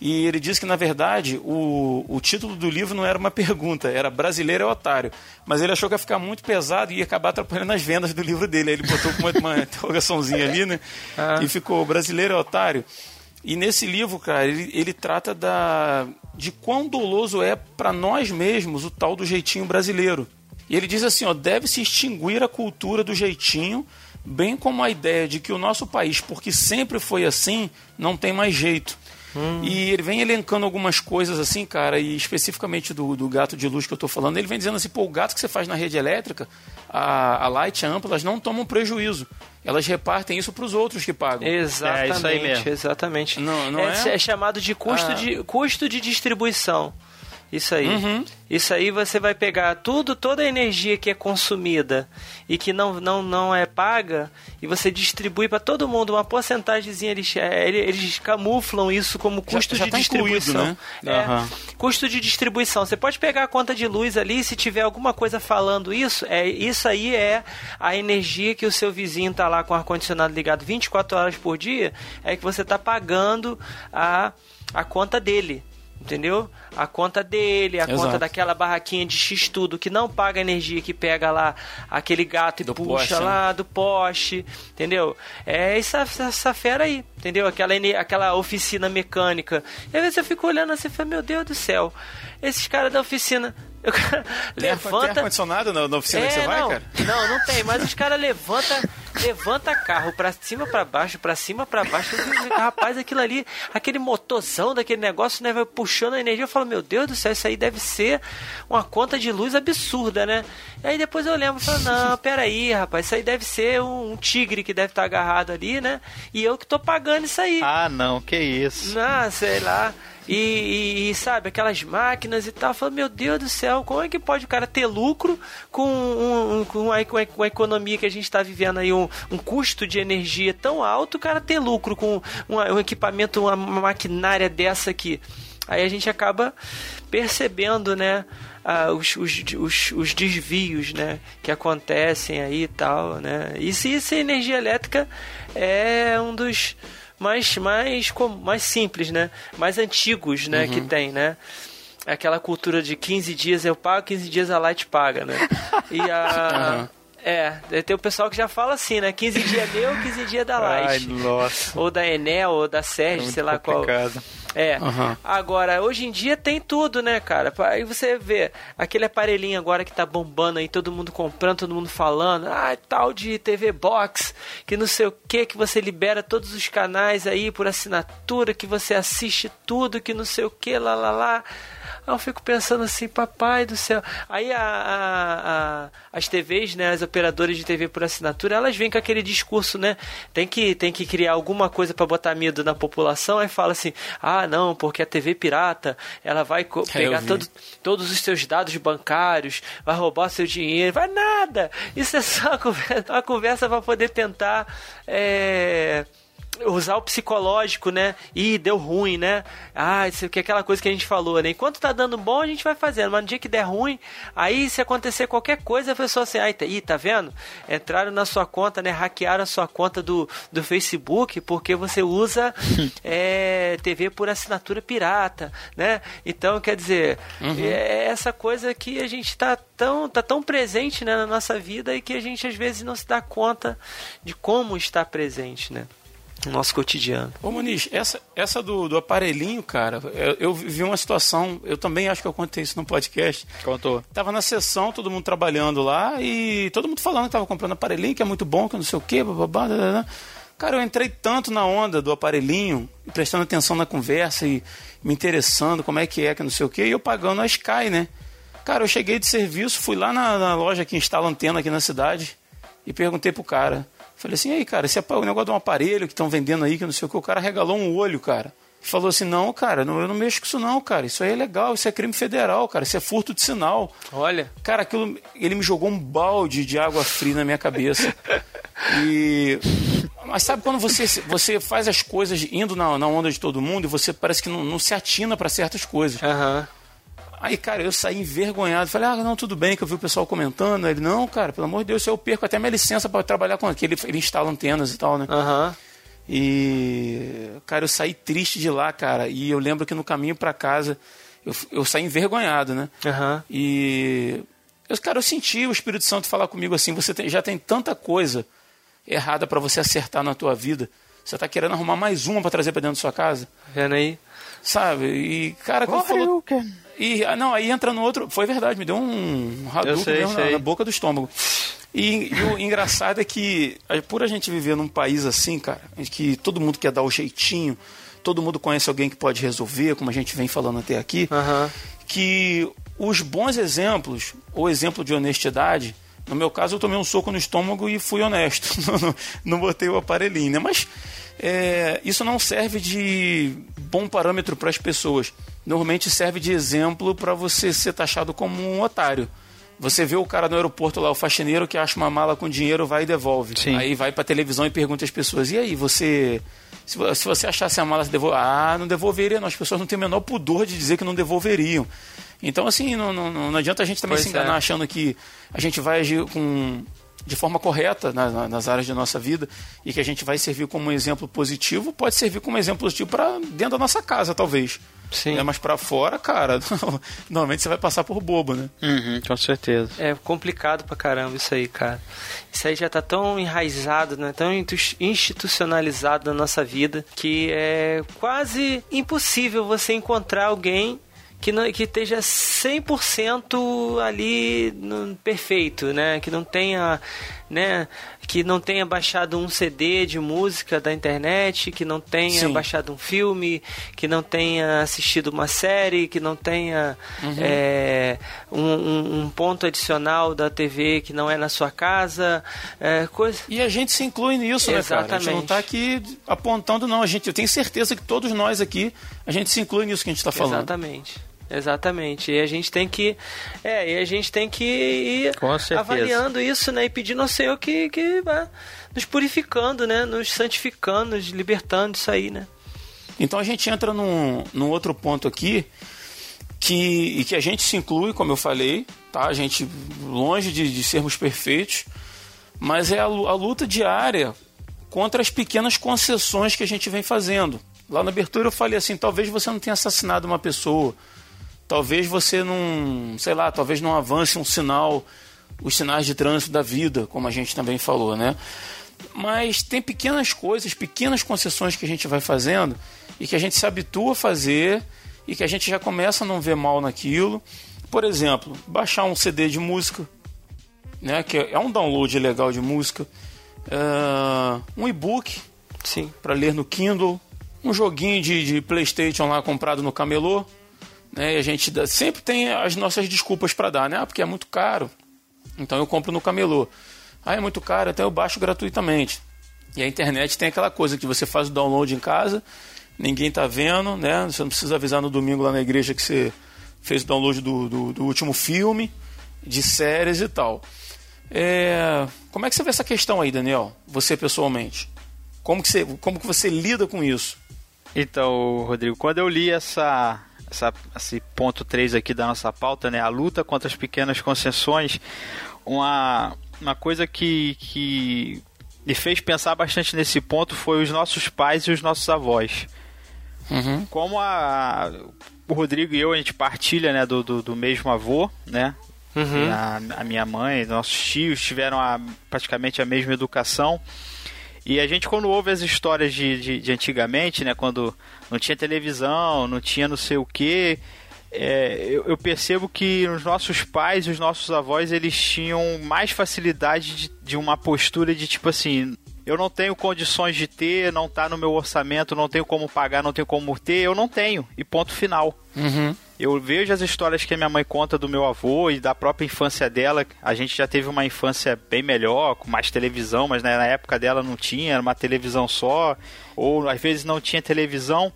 E ele diz que, na verdade, o, o título do livro não era uma pergunta, era Brasileiro é Otário. Mas ele achou que ia ficar muito pesado e ia acabar atrapalhando as vendas do livro dele. Aí ele botou com uma, uma interrogaçãozinha ali, né? E ficou Brasileiro é Otário. E nesse livro, cara, ele, ele trata da, de quão doloso é para nós mesmos o tal do jeitinho brasileiro. E ele diz assim, ó, deve-se extinguir a cultura do jeitinho, bem como a ideia de que o nosso país, porque sempre foi assim, não tem mais jeito. E ele vem elencando algumas coisas assim, cara, e especificamente do, do gato de luz que eu tô falando, ele vem dizendo assim, pô, o gato que você faz na rede elétrica, a, a Light, a Ampla, elas não tomam prejuízo. Elas repartem isso para os outros que pagam. Exatamente, É isso aí mesmo. exatamente. Não- não é, é? chamado de custo, Ah. de custo de distribuição. Isso aí. Uhum. Isso aí você vai pegar tudo, toda a energia que é consumida e que não, não, não é paga, e você distribui para todo mundo uma porcentagemzinha. Eles, é, eles, camuflam isso como custo já de tá incluído, distribuição. né? É, Aham. custo de distribuição. Você pode pegar a conta de luz ali, se tiver alguma coisa falando isso, é isso aí é a energia que o seu vizinho tá lá com o ar-condicionado ligado 24 horas por dia, é que você tá pagando a, a conta dele. Entendeu? A conta dele, a Exato. conta daquela barraquinha de X tudo que não paga energia, que pega lá aquele gato e Do puxa poste, né? lá do poste, entendeu? É essa, essa fera aí, entendeu? Aquela, aquela oficina mecânica. E às vezes eu fico olhando assim e falo, meu Deus do céu, esses caras da oficina. Eu, Tem ar- Tem levanta. ar-condicionado na, na oficina que você vai, É, não, cara? Não, não tem, mas os caras levanta, levanta carro pra cima, pra baixo, pra cima, pra baixo. Eu Rapaz, aquilo ali, aquele motorzão daquele negócio, né, vai puxando a energia. Eu falo, meu Deus do céu, isso aí deve ser uma conta de luz absurda, né? E aí depois eu lembro, e falo, não, peraí, rapaz, isso aí deve ser um, um tigre que deve estar agarrado ali, né? E eu que tô pagando isso aí. Ah, não, que isso. Ah, sei lá. E, e- sabe, aquelas máquinas e tal. Falando, meu Deus do céu, como é que pode o cara ter lucro com, um, um- com, a, com a- a economia que a gente está vivendo aí, um, um custo de energia tão alto, o cara ter lucro com um equipamento, uma, maquinária dessa aqui. Aí a gente acaba percebendo, né? ah, os, os, os, os desvios né, que acontecem aí e tal, né? E se isso é energia elétrica é um dos mais, mais, mais simples, né? Mais antigos, né? Que tem, né? Aquela cultura de 15 dias eu pago, 15 dias a Light paga, né? E a... É, tem o pessoal que já fala assim, né? 15 dias meu, 15 dias da Ai, Light. nossa. ou da Enel, ou da É Sérgio, muito sei lá qual. É. Aham. Agora, hoje em dia tem tudo, né, cara? Aí você vê aquele aparelhinho agora que tá bombando aí, todo mundo comprando, todo mundo falando, ah, tal de TV Box, que não sei o que, que você libera todos os canais aí por assinatura, que você assiste tudo, que não sei o que, lá, lá, lá. Eu fico pensando assim, papai do céu. Aí a, a- a- as TVs, né, as operadoras de TV por assinatura, elas vêm com aquele discurso, né? Tem que, tem que criar alguma coisa para botar medo na população. Aí fala assim: ah, não, porque a TV pirata ela vai É, pegar todo, todos os seus dados bancários, vai roubar seu dinheiro. Vai nada! Isso é só uma conversa, uma conversa para poder tentar. é, usar o psicológico, né? Ih, deu ruim, né? Ah, isso que é aquela coisa que a gente falou, né? Enquanto tá dando bom, a gente vai fazendo, mas no dia que der ruim, aí se acontecer qualquer coisa, a pessoa assim, ai, tá, ih, tá vendo? Entraram na sua conta, né? Hackearam a sua conta do, do Facebook porque você usa é, TV por assinatura pirata, né? Então, quer dizer, é essa coisa que a gente tá tão, tá tão presente né, na nossa vida e que a gente às vezes não se dá conta de como está presente, né? No nosso cotidiano. Ô Muniz, essa, essa do, do aparelhinho, cara, eu, eu vi uma situação, eu também acho que eu contei isso no podcast. Contou. Tava na sessão, todo mundo trabalhando lá e todo mundo falando que tava comprando aparelhinho, que é muito bom, que não sei o quê, bababá. Cara, eu entrei tanto na onda do aparelhinho, prestando atenção na conversa e me interessando como é que é, que não sei o quê, e eu pagando a Sky, né? Cara, eu cheguei de serviço, fui lá na, na loja que instala antena aqui na cidade e perguntei pro cara. Falei assim, aí, cara, esse é o negócio de um aparelho que estão vendendo aí, que não sei o que, o cara regalou um olho, cara. E falou assim, não, cara, não, eu não mexo com isso não, cara. Isso aí é legal, isso é crime federal, cara, isso é furto de sinal. Olha. Cara, aquilo, ele me jogou um balde de água fria na minha cabeça. E. Mas sabe quando você, você faz as coisas indo na, na onda de todo mundo e você parece que não, não se atina para certas coisas? Aham. Aí, cara, eu saí envergonhado. Falei, ah, não, tudo bem, que eu vi o pessoal comentando. Ele, não, cara, pelo amor de Deus, eu perco até minha licença para trabalhar com aquele. Ele instala antenas e tal, né? Aham. E, cara, eu saí triste de lá, cara. E eu lembro que no caminho para casa, eu, eu saí envergonhado, né? Aham. E, eu, cara, eu senti o Espírito Santo falar comigo assim: você tem- já tem tanta coisa errada para você acertar na tua vida. Você tá querendo arrumar mais uma para trazer para dentro da sua casa? Vendo aí? Sabe? E, cara, quando falou. E, ah, não, aí entra no outro. Foi verdade, me deu um mesmo na, na boca do estômago. E, e o engraçado é que, por a gente viver num país assim, cara, que todo mundo quer dar o jeitinho, todo mundo conhece alguém que pode resolver, como a gente vem falando até aqui, Aham. que os bons exemplos, ou exemplo de honestidade, no meu caso eu tomei um soco no estômago e fui honesto, não, não, não botei o aparelhinho, né? Mas é, isso não serve de bom parâmetro para as pessoas. Normalmente serve de exemplo para você ser taxado como um otário. Você vê o cara no aeroporto lá, o faxineiro que acha uma mala com dinheiro, vai e devolve. Sim. Aí vai pra televisão e pergunta às pessoas: e aí, você. Se, vo- se você achasse a mala, você devolve. Ah, não devolveria, não. As pessoas não têm o menor pudor de dizer que não devolveriam. Então, assim, não, não, não adianta a gente também Pois se enganar é. achando que a gente vai agir com, de forma correta na- na- nas áreas da nossa vida e que a gente vai servir como um exemplo positivo. Pode servir como exemplo positivo para dentro da nossa casa, talvez. Sim. É, mas para fora, cara, normalmente você vai passar por bobo, né? Uhum, com certeza. É complicado pra caramba isso aí, cara. Isso aí já tá tão enraizado, né? Tão institucionalizado na nossa vida que é quase impossível você encontrar alguém que, não, que esteja 100% ali no, perfeito, né? Que não tenha, né? Que não tenha baixado um CD de música da internet, que não tenha Sim. baixado um filme, que não tenha assistido uma série, que não tenha é, um, um- um ponto adicional da TV que não é na sua casa, é, coisa. E a gente se inclui nisso, né, cara? A gente não Exatamente. está aqui apontando, não. A gente, eu tenho certeza que todos nós aqui, a gente se inclui nisso que a gente está falando. Exatamente. Exatamente. E a gente tem que. É, e a gente tem que ir avaliando isso, né? E pedindo ao Senhor que, que vá nos purificando, né? Nos santificando, nos libertando disso aí, né? Então a gente entra num, num outro ponto aqui que, e que a gente se inclui, como eu falei, tá? A gente longe de, de sermos perfeitos, mas é a, a luta diária contra as pequenas concessões que a gente vem fazendo. Lá na abertura eu falei assim, talvez você não tenha assassinado uma pessoa, talvez você não, sei lá, talvez não avance um sinal, os sinais de trânsito da vida, como a gente também falou, né? Mas tem pequenas coisas, pequenas concessões que a gente vai fazendo e que a gente se habitua a fazer e que a gente já começa a não ver mal naquilo. Por exemplo, baixar um CD de música, né? Que é um download legal de música, ah, um e-book Sim. para ler no Kindle, um joguinho de, de PlayStation lá comprado no camelô, né? E a gente dá- sempre tem as nossas desculpas para dar, né? Ah, porque é muito caro. Então eu compro no camelô. Ah, é muito caro, então eu baixo gratuitamente. E a internet tem aquela coisa que você faz o download em casa, ninguém tá vendo, né? Você não precisa avisar no domingo lá na igreja que você fez o download do, do, do último filme, de séries e tal. É, Como é que você vê essa questão aí, Daniel? Você pessoalmente? Como que você, como que você lida com isso? Então, Rodrigo, quando eu li essa, essa- esse ponto 3 aqui da nossa pauta, né, a luta contra as pequenas concessões, uma, uma coisa que, que me fez pensar bastante nesse ponto foi os nossos pais e os nossos avós. Uhum. Como a, o Rodrigo e eu, a gente partilha né, do, do, do mesmo avô, né? Uhum. A, a minha mãe, nossos tios tiveram a- praticamente a mesma educação. E a gente, quando ouve as histórias de, de, de antigamente, né, quando não tinha televisão, não tinha não sei o que, eu, eu percebo que os nossos pais e os nossos avós eles tinham mais facilidade de, de uma postura de tipo assim: eu não tenho condições de ter, não tá no meu orçamento, não tenho como pagar, não tenho como ter, eu não tenho. E ponto final. Uhum. Eu vejo as histórias que a minha mãe conta do meu avô e da própria infância dela. A gente já teve uma infância bem melhor, com mais televisão, mas né, na época dela não tinha, era uma televisão só, ou às vezes não tinha televisão.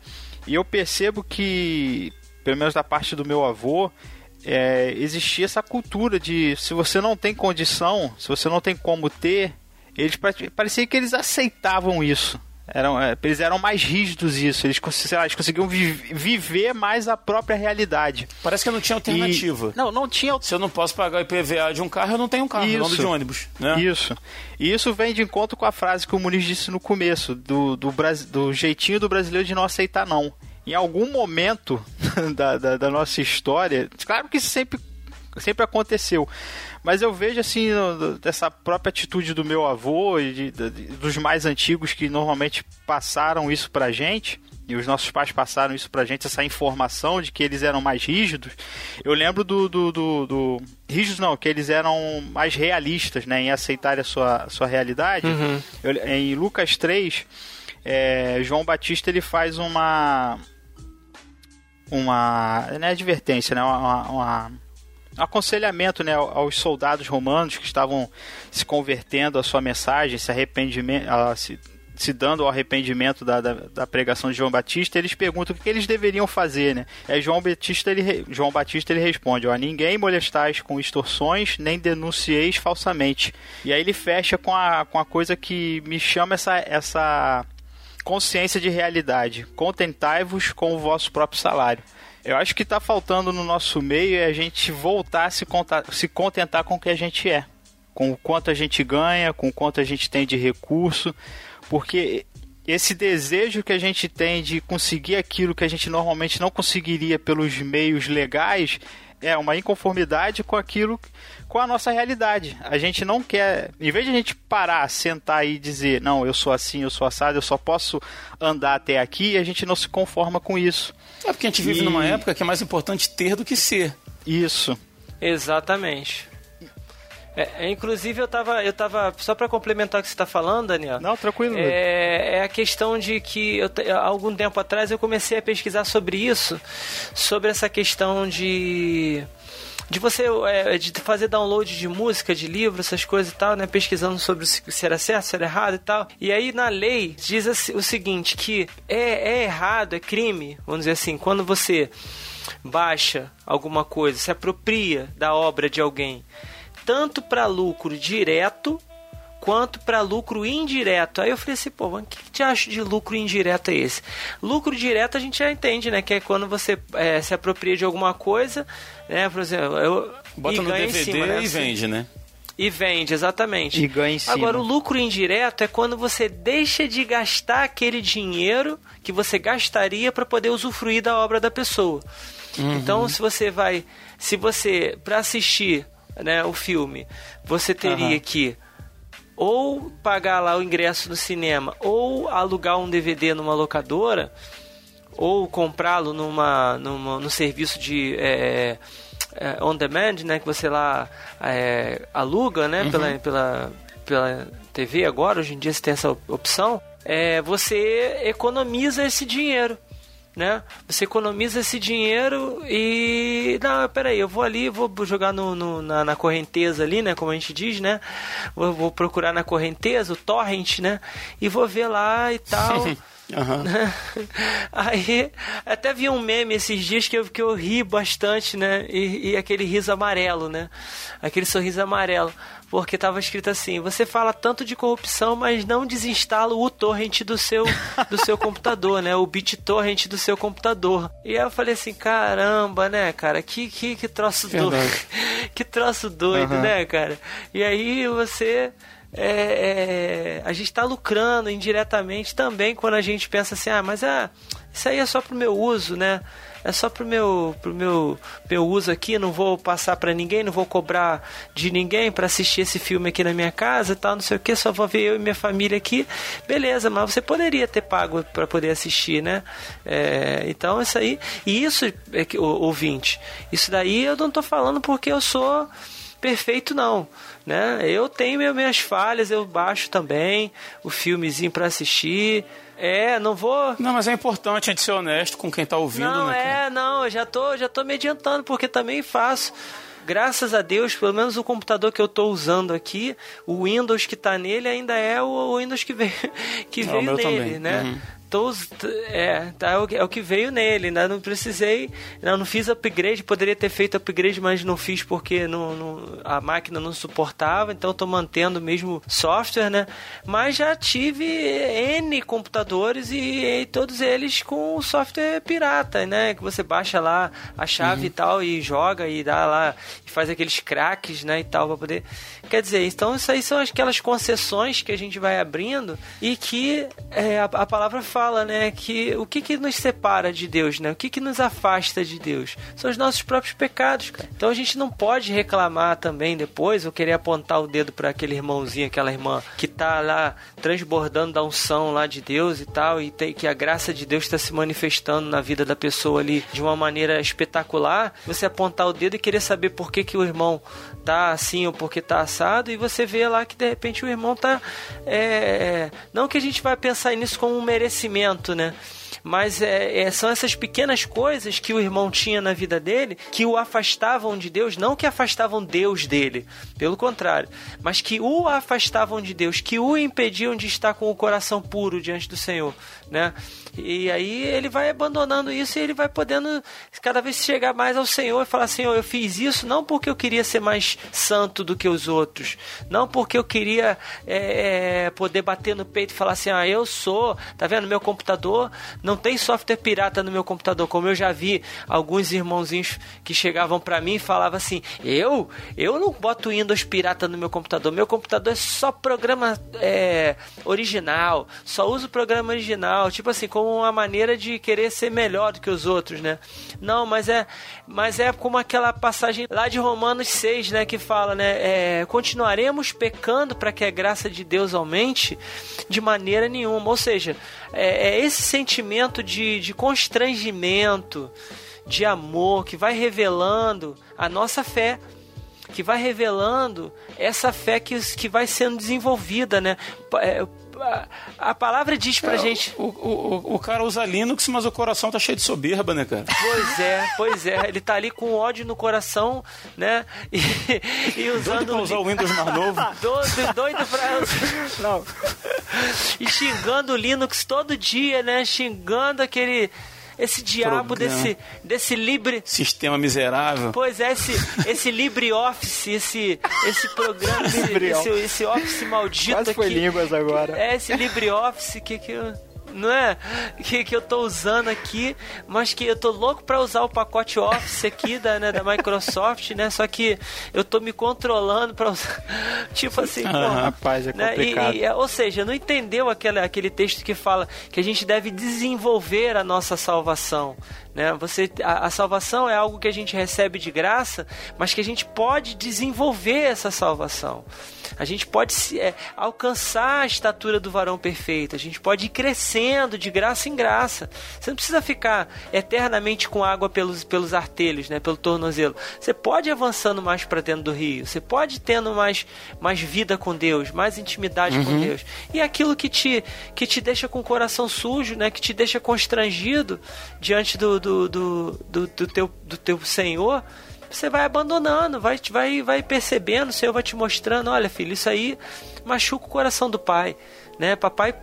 E eu percebo que, pelo menos da parte do meu avô, é, existia essa cultura de se você não tem condição, se você não tem como ter, eles parecia que eles aceitavam isso. Eram, é, eles eram mais rígidos isso, eles, lá, eles conseguiam vi viver mais a própria realidade. Parece que não tinha alternativa. E, não, não tinha. Se eu não posso pagar o IPVA de um carro, eu não tenho um carro, isso, de ônibus. Né? Isso. E isso vem de encontro com a frase que o Muniz disse no começo, do, do, do jeitinho do brasileiro de não aceitar não. Em algum momento da, da, da nossa história, claro que isso sempre, sempre aconteceu, mas eu vejo assim, dessa própria atitude do meu avô e de, de, dos mais antigos que normalmente passaram isso pra gente, e os nossos pais passaram isso pra gente, essa informação de que eles eram mais rígidos. Eu lembro do. do, do, do rígidos não, que eles eram mais realistas né, em aceitar a sua, sua realidade. Uhum. Eu, em Lucas 3, é, João Batista ele faz uma. Uma. Não é advertência, né? uma, uma aconselhamento né, aos soldados romanos que estavam se convertendo à sua mensagem, se arrependimento, se, se dando ao arrependimento da, da, da, pregação de João Batista, eles perguntam o que eles deveriam fazer, né? É João Batista ele, João Batista ele responde: ó, ninguém molestais com extorsões nem denuncieis falsamente. E aí ele fecha com a, com a coisa que me chama essa, essa consciência de realidade. Contentai-vos com o vosso próprio salário. Eu acho que está faltando no nosso meio é a gente voltar a se, contar, se contentar com o que a gente é. Com o quanto a gente ganha, com o quanto a gente tem de recurso. Porque esse desejo que a gente tem de conseguir aquilo que a gente normalmente não conseguiria pelos meios legais é uma inconformidade com aquilo, com a nossa realidade. A gente não quer, em vez de a gente parar, sentar e dizer, não, eu sou assim, eu sou assado, eu só posso andar até aqui, a gente não se conforma com isso. É porque a gente vive e... numa época que é mais importante ter do que ser. Isso. Exatamente. É, é, inclusive eu tava, eu tava só para complementar o que você está falando, Daniel. Não, tranquilo. É, é a questão de que eu, há algum tempo atrás eu comecei a pesquisar sobre isso, sobre essa questão de de você é, de fazer download de música, de livro, essas coisas e tal, né? Pesquisando sobre se era certo, se era errado e tal. E aí na lei diz o seguinte, que é, é errado, é crime, vamos dizer assim, quando você baixa alguma coisa, se apropria da obra de alguém, tanto para lucro direto quanto para lucro indireto. Aí eu falei assim, pô, o que, que te acha de lucro indireto é esse? Lucro direto a gente já entende, né? Que é quando você é, se apropria de alguma coisa, né? Por exemplo, eu. Bota no DVD cima, né? e vende, né? E vende, exatamente. E ganha em cima. Agora, o lucro indireto é quando você deixa de gastar aquele dinheiro que você gastaria para poder usufruir da obra da pessoa. Uhum. Então, se você vai. Se você, para assistir né, o filme, você teria uhum. que ou pagar lá o ingresso no cinema, ou alugar um DVD numa locadora, ou comprá-lo numa, numa, no serviço de é, é, on demand, né, que você lá é, aluga, né, uhum. pela, pela, pela TV agora, hoje em dia você tem essa opção, é, você economiza esse dinheiro né? Você economiza esse dinheiro e. Não, peraí, eu vou ali, vou jogar no, no na, na, correnteza ali, né? Como a gente diz, né? Vou, vou, procurar na correnteza, o torrent, né? E vou ver lá e tal. Uhum. Aí até vi um meme esses dias que eu, que eu ri bastante, né? E, e aquele riso amarelo, né? Aquele sorriso amarelo porque estava escrito assim: você fala tanto de corrupção, mas não desinstala o torrent do seu do seu computador, né? O BitTorrent do seu computador. E aí eu falei assim: caramba, né, cara? Que que, que troço doido. que troço doido, uhum. né, cara? E aí você é, é, a gente está lucrando indiretamente também quando a gente pensa assim, ah, mas ah, isso aí é só pro meu uso, né? é só pro meu, pro meu, meu uso aqui, não vou passar para ninguém, não vou cobrar de ninguém para assistir esse filme aqui na minha casa e tal, não sei o que, só vou ver eu e minha família aqui. Beleza, mas você poderia ter pago para poder assistir, né? É, então isso aí, e isso, é ouvinte, isso daí eu não tô falando porque eu sou perfeito não, né? Eu tenho minhas falhas, eu baixo também o filmezinho para assistir. É, não vou. Não, mas é importante a gente ser honesto com quem tá ouvindo, não, né? cara? é, não, eu já tô, já tô me adiantando, porque também faço. Graças a Deus, pelo menos o computador que eu tô usando aqui, o Windows que tá nele ainda é o Windows que veio, que É, veio nele, né? Uhum. Us- é, tá, é o que- é o que veio nele, ainda não precisei, não, não fiz upgrade, poderia ter feito upgrade, mas não fiz porque não, não- a máquina não suportava, então tô mantendo o mesmo software, né? Mas já tive N computadores e, e todos eles com software pirata, né? Que você baixa lá a chave e tal e joga e dá lá e faz aqueles craques, né? E tal, pra poder. Quer dizer, então isso aí são aquelas concessões que a gente vai abrindo e que é, a, a palavra fala, né? Que o que, que nos separa de Deus, né? O que, que nos afasta de Deus? São os nossos próprios pecados, cara. Então a gente não pode reclamar também depois ou querer apontar o dedo para aquele irmãozinho, aquela irmã que tá lá transbordando da unção lá de Deus e tal, e tem, que a graça de Deus está se manifestando na vida da pessoa ali de uma maneira espetacular. Você apontar o dedo e querer saber por que, que o irmão tá assim ou porque tá assado, e você vê lá que de repente o irmão tá. é, não que a gente vai pensar nisso como um merecimento, né? Mas é, é, são essas pequenas coisas que o irmão tinha na vida dele que o afastavam de Deus, não que afastavam Deus dele, pelo contrário, mas que o afastavam de Deus, que o impediam de estar com o coração puro diante do Senhor, né? E aí ele vai abandonando isso e ele vai podendo cada vez chegar mais ao Senhor e falar: Senhor, eu fiz isso não porque eu queria ser mais santo do que os outros, não porque eu queria é, é, poder bater no peito e falar assim: Ah, eu sou, tá vendo? Meu computador não tem software pirata no meu computador, como eu já vi alguns irmãozinhos que chegavam pra mim e falavam assim: Eu, eu não boto Windows pirata no meu computador, meu computador é só programa é, original, só uso programa original, tipo assim, como uma maneira de querer ser melhor do que os outros, né? Não, mas é, mas é como aquela passagem lá de Romanos 6, né, que fala, né, é, continuaremos pecando para que a graça de Deus aumente de maneira nenhuma, ou seja, é, é esse sentimento de, de constrangimento, de amor que vai revelando a nossa fé que vai revelando essa fé que, que vai sendo desenvolvida, né? A- A palavra diz pra É, gente. O, o, o- cara usa Linux, mas o coração tá cheio de soberba, né, cara? Pois é, pois é. Ele tá ali com ódio no coração, né? E, e Doido usando. pra usar o Windows mais novo. Doido, doido pra. Não. E xingando o Linux todo dia, né? Xingando aquele. Esse diabo Programa. desse, desse libre. Sistema miserável. Pois é, esse, esse LibreOffice, esse, esse programa, esse, esse, esse Office maldito Quase foi aqui. línguas agora. É esse LibreOffice que, que eu, não é? Que, que eu tô usando aqui, mas que eu tô louco pra usar o pacote Office aqui da, né, da Microsoft, né? Só que eu tô me controlando pra usar. Tipo assim, pô, rapaz, é né? E- complicado. e, ou seja, não entendeu aquele, aquele texto que fala que a gente deve desenvolver a nossa salvação. Né? Você, a, a salvação é algo que a gente recebe de graça, mas que a gente pode desenvolver essa salvação. A gente pode se- é, alcançar a estatura do varão perfeito. A gente pode ir crescendo de graça em graça. Você não precisa ficar eternamente com água pelos, pelos artelhos, né? pelo tornozelo. Você pode ir avançando mais para dentro do rio. Você pode ir tendo mais, mais vida com Deus, mais intimidade com Deus. E aquilo que te, que te deixa com o coração sujo, né? que te deixa constrangido diante do, do, do, do, do teu, do teu Senhor você vai abandonando, vai, vai, vai percebendo, o Senhor vai te mostrando, olha filho, isso aí machuca o coração do pai, né? Papai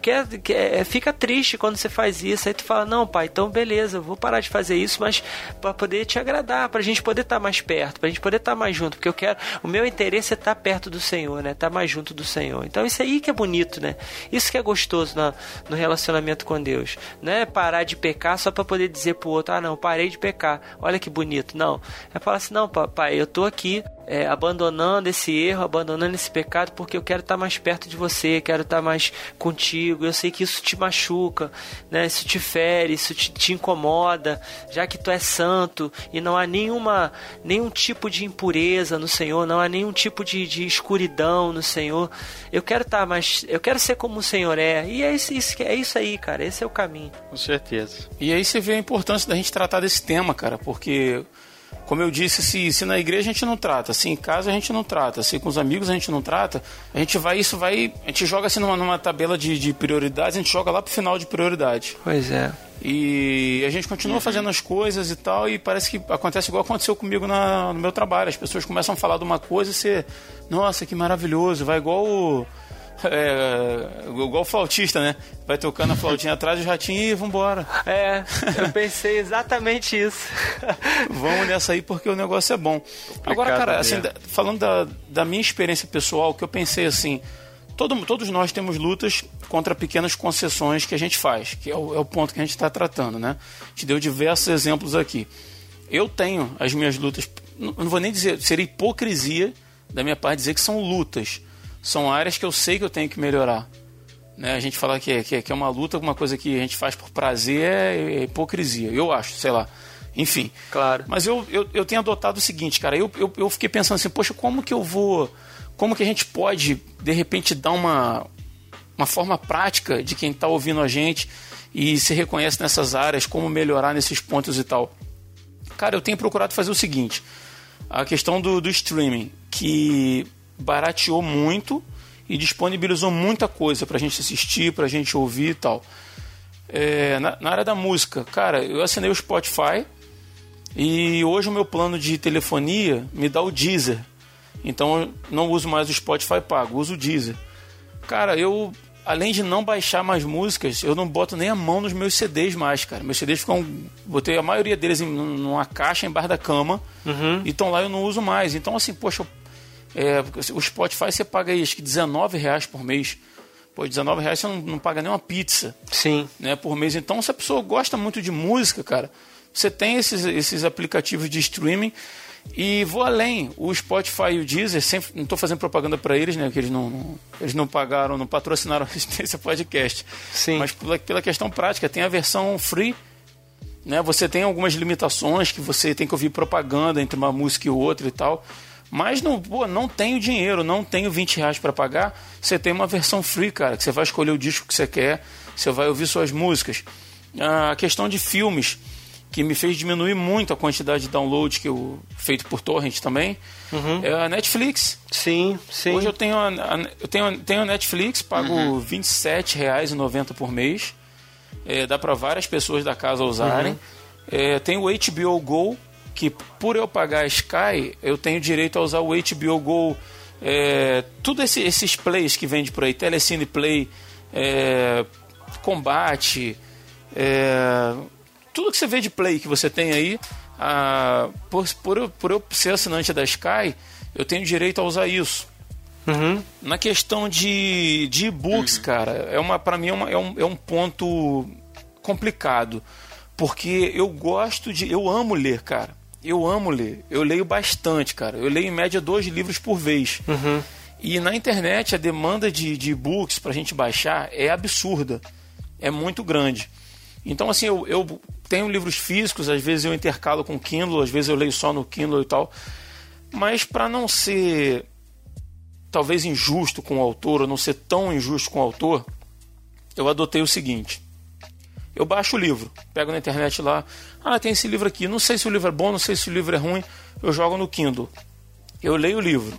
quer, quer- fica triste quando você faz isso, aí tu fala, não pai, então beleza, eu vou parar de fazer isso, mas para poder te agradar, pra gente poder estar mais perto, pra gente poder estar mais junto, porque eu quero, o meu interesse é estar perto do Senhor, né? Estar mais junto do Senhor. Então isso aí que é bonito, né? Isso que é gostoso na, no relacionamento com Deus. Não é parar de pecar só para poder dizer pro outro, ah não, parei de pecar. Olha que bonito. Não. É falar assim, não, papai, eu tô aqui é, abandonando esse erro, abandonando esse pecado, porque eu quero estar mais perto de você, quero estar mais contigo. Eu sei que isso te machuca, né? Isso te fere, isso te, te incomoda, já que tu é santo e não há nenhuma, nenhum tipo de impureza no Senhor, não há nenhum tipo de, de escuridão no Senhor. Eu quero estar mais, eu quero ser como o Senhor é. E é isso, isso, que- é isso aí, cara. Esse é o caminho. Com certeza. E aí você vê a importância da gente tratar desse tema, cara, porque como eu disse, se, se na igreja a gente não trata, se em casa a gente não trata, se com os amigos a gente não trata, a gente vai, isso vai, a gente joga assim numa, numa tabela de, de prioridades, a gente joga lá pro final de prioridade. Pois é. E a gente continua fazendo as coisas e tal, e parece que acontece igual aconteceu comigo na, no meu trabalho. As pessoas começam a falar de uma coisa e você, nossa, que maravilhoso, vai igual o. É, igual o flautista, né? Vai tocando a flautinha atrás do ratinho e vambora. É, eu pensei exatamente isso. Vamos nessa aí porque o negócio é bom. Agora, cara, assim, falando da, da minha experiência pessoal, que eu pensei assim, todo, todos nós temos lutas contra pequenas concessões que a gente faz, que é o, é o ponto que a gente está tratando, né? A gente deu diversos exemplos aqui. Eu tenho as minhas lutas, não não vou nem dizer, seria hipocrisia da minha parte dizer que são lutas. São áreas que eu sei que eu tenho que melhorar. Né? A gente falar que é, que, é, que é uma luta, uma coisa que a gente faz por prazer é, é hipocrisia. Eu acho, sei lá. Enfim. Claro. Mas eu, eu, eu tenho adotado o seguinte, cara. Eu, eu, eu fiquei pensando assim, poxa, como que eu vou. Como que a gente pode, de repente, dar uma, uma forma prática de quem está ouvindo a gente e se reconhece nessas áreas, como melhorar nesses pontos e tal. Cara, eu tenho procurado fazer o seguinte: a questão do, do streaming, que barateou muito e disponibilizou muita coisa pra gente assistir, pra gente ouvir e tal. É, na, na área da música, cara, eu assinei o Spotify e hoje o meu plano de telefonia me dá o Deezer. Então eu não uso mais o Spotify pago, uso o Deezer. Cara, eu além de não baixar mais músicas, eu não boto nem a mão nos meus CDs mais, cara. Meus CDs ficam. Botei a maioria deles em numa caixa embaixo da cama. E estão lá eu não uso mais. Então, assim, poxa, é, o Spotify você paga aí acho que 19 reais por mês. Pô, 19 reais você não, não paga nem uma pizza Sim. né, por mês. Então, se a pessoa gosta muito de música, cara, você tem esses, esses aplicativos de streaming. E vou além, o Spotify e o Deezer, sempre, não estou fazendo propaganda para eles, né? Que eles não, não- eles não pagaram, não patrocinaram esse podcast. Sim. Mas pela, pela questão prática, tem a versão free, né? Você tem algumas limitações que você tem que ouvir propaganda entre uma música e outra e tal. Mas não, pô, não tenho dinheiro, não tenho 20 reais para pagar. Você tem uma versão free, cara, que você vai escolher o disco que você quer, você vai ouvir suas músicas. A questão de filmes, que me fez diminuir muito a quantidade de download que eu feito por torrent também, é a Netflix. Sim, sim. Hoje eu tenho a, a- eu tenho, tenho a Netflix, pago R$ 27,90 por mês. É, dá para várias pessoas da casa usarem. É, tem o HBO Go, que por eu pagar a Sky, eu tenho direito a usar o HBO Go. É, tudo esse- esses plays que vende por aí, Telecine Play, é, Combate, é, tudo que você vê de play que você tem aí, ah, por, por, eu, por eu ser assinante da Sky, eu tenho direito a usar isso. Uhum. Na questão de, de e-books, cara, é uma para mim é, uma- é um, é um ponto complicado. Porque eu gosto de. Eu amo ler, cara. Eu amo ler. Eu leio bastante, cara. Eu leio em média dois livros por vez. E na internet a demanda de, de e-books pra gente baixar é absurda. É muito grande. Então, assim, eu, eu tenho livros físicos, às vezes eu intercalo com Kindle, às vezes eu leio só no Kindle e tal. Mas para não ser talvez injusto com o autor, ou não ser tão injusto com o autor, eu adotei o seguinte. Eu baixo o livro, pego na internet lá, ah, tem esse livro aqui, não sei se o livro é bom, não sei se o livro é ruim, eu jogo no Kindle. Eu leio o livro.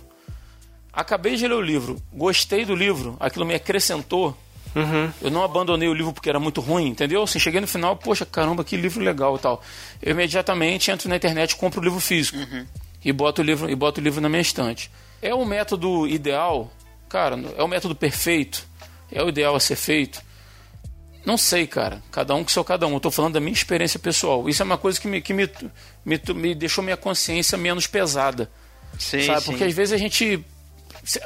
Acabei de ler o livro, gostei do livro, aquilo me acrescentou. Eu não abandonei o livro porque era muito ruim, entendeu? Assim, cheguei no final, poxa, caramba, que livro legal e tal. Eu imediatamente entro na internet compro o livro físico. E boto o livro, e boto o livro na minha estante. É o método ideal? Cara, é o método perfeito? É o ideal a ser feito? Não sei, cara. Cada um com seu cada um. Eu tô falando da minha experiência pessoal. Isso é uma coisa que me, que me, me, me deixou minha consciência menos pesada. Sim, sabe? sim. Porque às vezes a gente.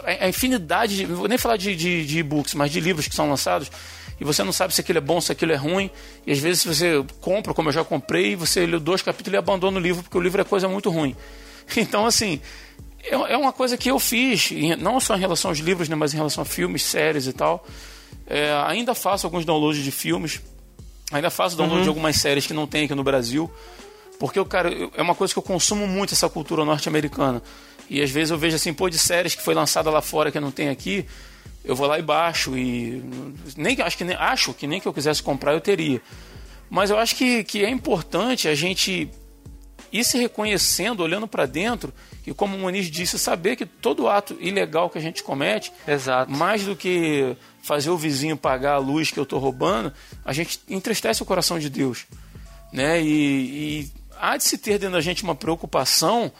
A infinidade, de, vou nem falar de, de, de e-books, mas de livros que são lançados, e você não sabe se aquilo é bom, se aquilo é ruim, e às vezes você compra, como eu já comprei, você lê dois capítulos e abandona o livro, porque o livro é coisa muito ruim. Então, assim, é é uma coisa que eu fiz, não só em relação aos livros, né, mas em relação a filmes, séries e tal. É, ainda faço alguns downloads de filmes, ainda faço download de algumas séries que não tem aqui no Brasil. Porque, eu, cara, eu- é uma coisa que eu consumo muito essa cultura norte-americana. E às vezes eu vejo assim, pô, de séries que foi lançada lá fora que não tem aqui, eu vou lá e baixo e nem acho que nem acho que nem que eu quisesse comprar eu teria. Mas eu acho que, que é importante a gente ir se reconhecendo, olhando para dentro, e como o Muniz disse, saber que todo ato ilegal que a gente comete, Exato. mais do que fazer o vizinho pagar a luz que eu estou roubando, a gente entristece o coração de Deus. Né? E, e há de se ter dentro da gente uma preocupação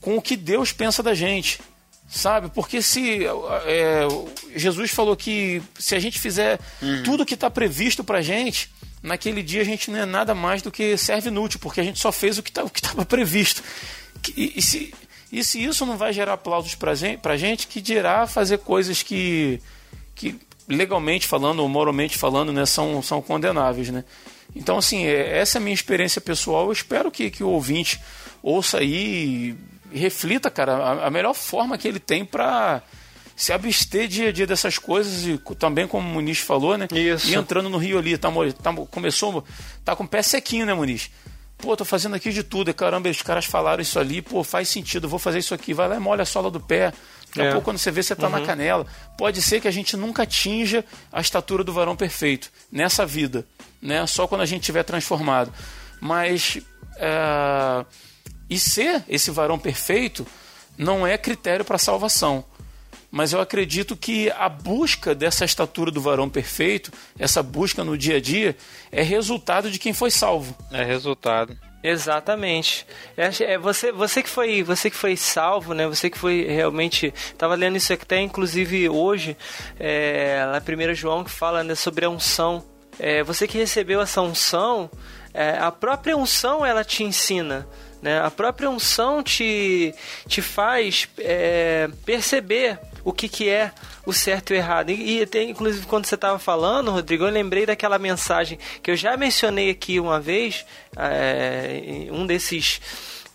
com o que Deus pensa da gente. Sabe? Porque se é, Jesus falou que se a gente fizer tudo que está previsto para gente, naquele dia a gente não é nada mais do que serve inútil, porque a gente só fez o que tá, estava previsto. E, e, se, e se isso não vai gerar aplausos para gente, a gente, que dirá fazer coisas que, que legalmente falando ou moralmente falando né, são, são condenáveis. Né? Então, assim, é, essa é a minha experiência pessoal. Eu espero que, que o ouvinte ouça aí e reflita, cara, a, a melhor forma que ele tem para se abster dia a dia dessas coisas e também como o Muniz falou, né? Isso. E entrando no Rio ali, tá, tá, começou, tá com o pé sequinho, né, Muniz? Pô, tô fazendo aqui de tudo, e caramba, os caras falaram isso ali, pô, faz sentido, vou fazer isso aqui, vai lá e molha a sola do pé. Daqui a É. pouco, quando você vê, você tá na canela. Pode ser que a gente nunca atinja a estatura do varão perfeito nessa vida, né? Só quando a gente tiver transformado. Mas é, e ser esse varão perfeito não é critério para salvação. Mas eu acredito que a busca dessa estatura do varão perfeito, essa busca no dia a dia, é resultado de quem foi salvo. É resultado. Exatamente. É, é você, você que foi, você que foi salvo, né? Você que foi realmente, estava lendo isso até inclusive hoje, é, lá 1 João que fala né, sobre a unção. É, você que recebeu essa unção, é, a própria unção ela te ensina. Né? A própria unção te, te faz é, perceber o que, que é o certo e o errado. E, e até, inclusive, quando você estava falando, Rodrigo, eu lembrei daquela mensagem que eu já mencionei aqui uma vez, é, um desses.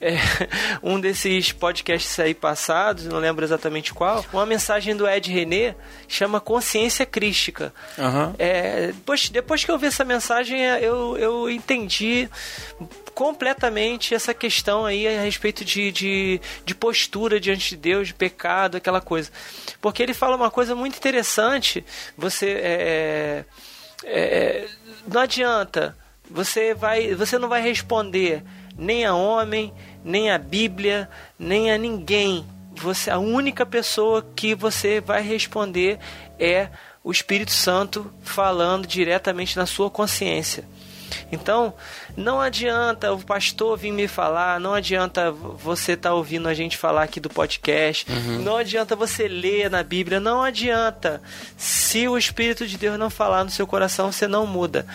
É, um desses podcasts aí passados, não lembro exatamente qual, uma mensagem do Ed René chama Consciência Crística. Aham. É, depois, depois que eu vi essa mensagem, eu, eu entendi completamente essa questão aí a respeito de, de, de postura diante de Deus, de pecado, aquela coisa. Porque ele fala uma coisa muito interessante. Você é, é, não adianta, você vai, você não vai responder nem a homem, nem a Bíblia, nem a ninguém. Você, a única pessoa que você vai responder é o Espírito Santo falando diretamente na sua consciência. Então, não adianta o pastor vir me falar, não adianta você estar tá ouvindo a gente falar aqui do podcast, não adianta você ler na Bíblia, não adianta. Se o Espírito de Deus não falar no seu coração, você não muda.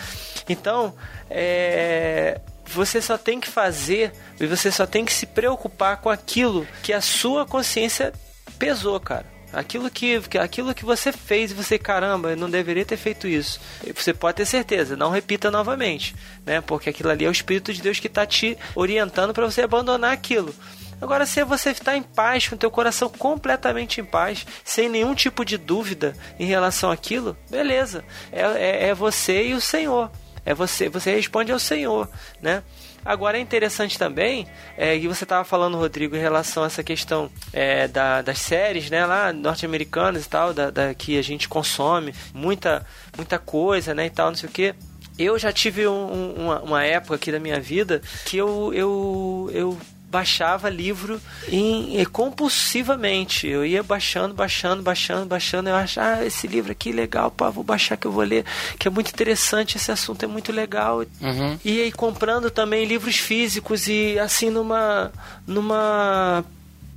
Então, é, você só tem que fazer e você só tem que se preocupar com aquilo que a sua consciência pesou, cara. Aquilo que, aquilo que você fez e você, caramba, eu não deveria ter feito isso. Você pode ter certeza, não repita novamente, né? Porque aquilo ali é o Espírito de Deus que está te orientando para você abandonar aquilo. Agora, se você está em paz, com teu coração completamente em paz, sem nenhum tipo de dúvida em relação àquilo, beleza. É, é, é você e o Senhor. É você, você responde ao Senhor, né? Agora é interessante também, é, que você estava falando, Rodrigo, em relação a essa questão é, da- das séries, né, lá norte-americanas e tal, da, da- que a gente consome muita, muita coisa, né, e tal, não sei o quê. Eu já tive um- um- uma, uma época aqui da minha vida que eu, eu, eu baixava livro em, compulsivamente. Eu ia baixando, baixando, baixando, baixando. Eu achava, ah, esse livro aqui legal, pá, vou baixar que eu vou ler, que é muito interessante, esse assunto é muito legal. Uhum. E aí comprando também livros físicos e assim numa numa